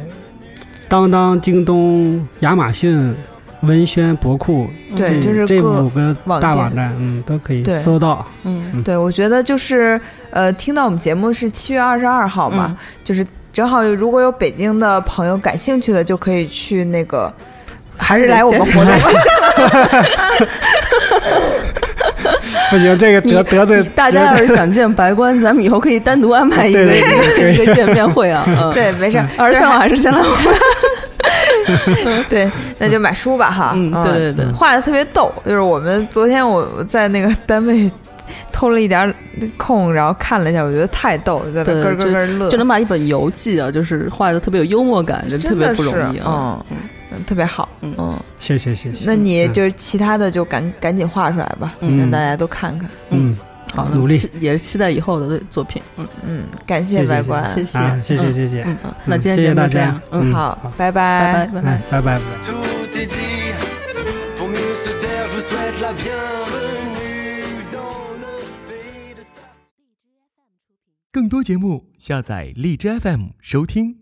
当当、京东、亚马逊、文轩、博库对，就是这各五个大网站，嗯，都可以搜到。嗯对，我觉得就是呃，听到我们节目是七月二十二号嘛，就是正好如果有北京的朋友感兴趣的，就可以去那个。还是来我们活动吧。不行，这个得得罪大家要是想见白关，咱们以后可以单独安排一个一个见面会啊。嗯，对，没事儿。二十三号还是先来我们。对，那就买书吧哈。嗯，对对对，画的特别逗，就是我们昨天我我在那个单位偷了一点空，然后看了一下，我觉得太逗了，在那对咯咯咯乐，就能把一本游记啊，就是画的特别有幽默感，就特别不容易啊。嗯，嗯特别好，嗯嗯。谢谢谢谢。那你嗯就是其他的就赶赶紧画出来吧，嗯让大家都看看。嗯好，努力也是期待以后的作品。嗯，嗯，感谢谢谢白关，谢谢啊，谢谢嗯谢谢。嗯，嗯那今天就这样。嗯，嗯好好，拜拜拜拜。拜拜更多节目，下载荔枝 FM 收听。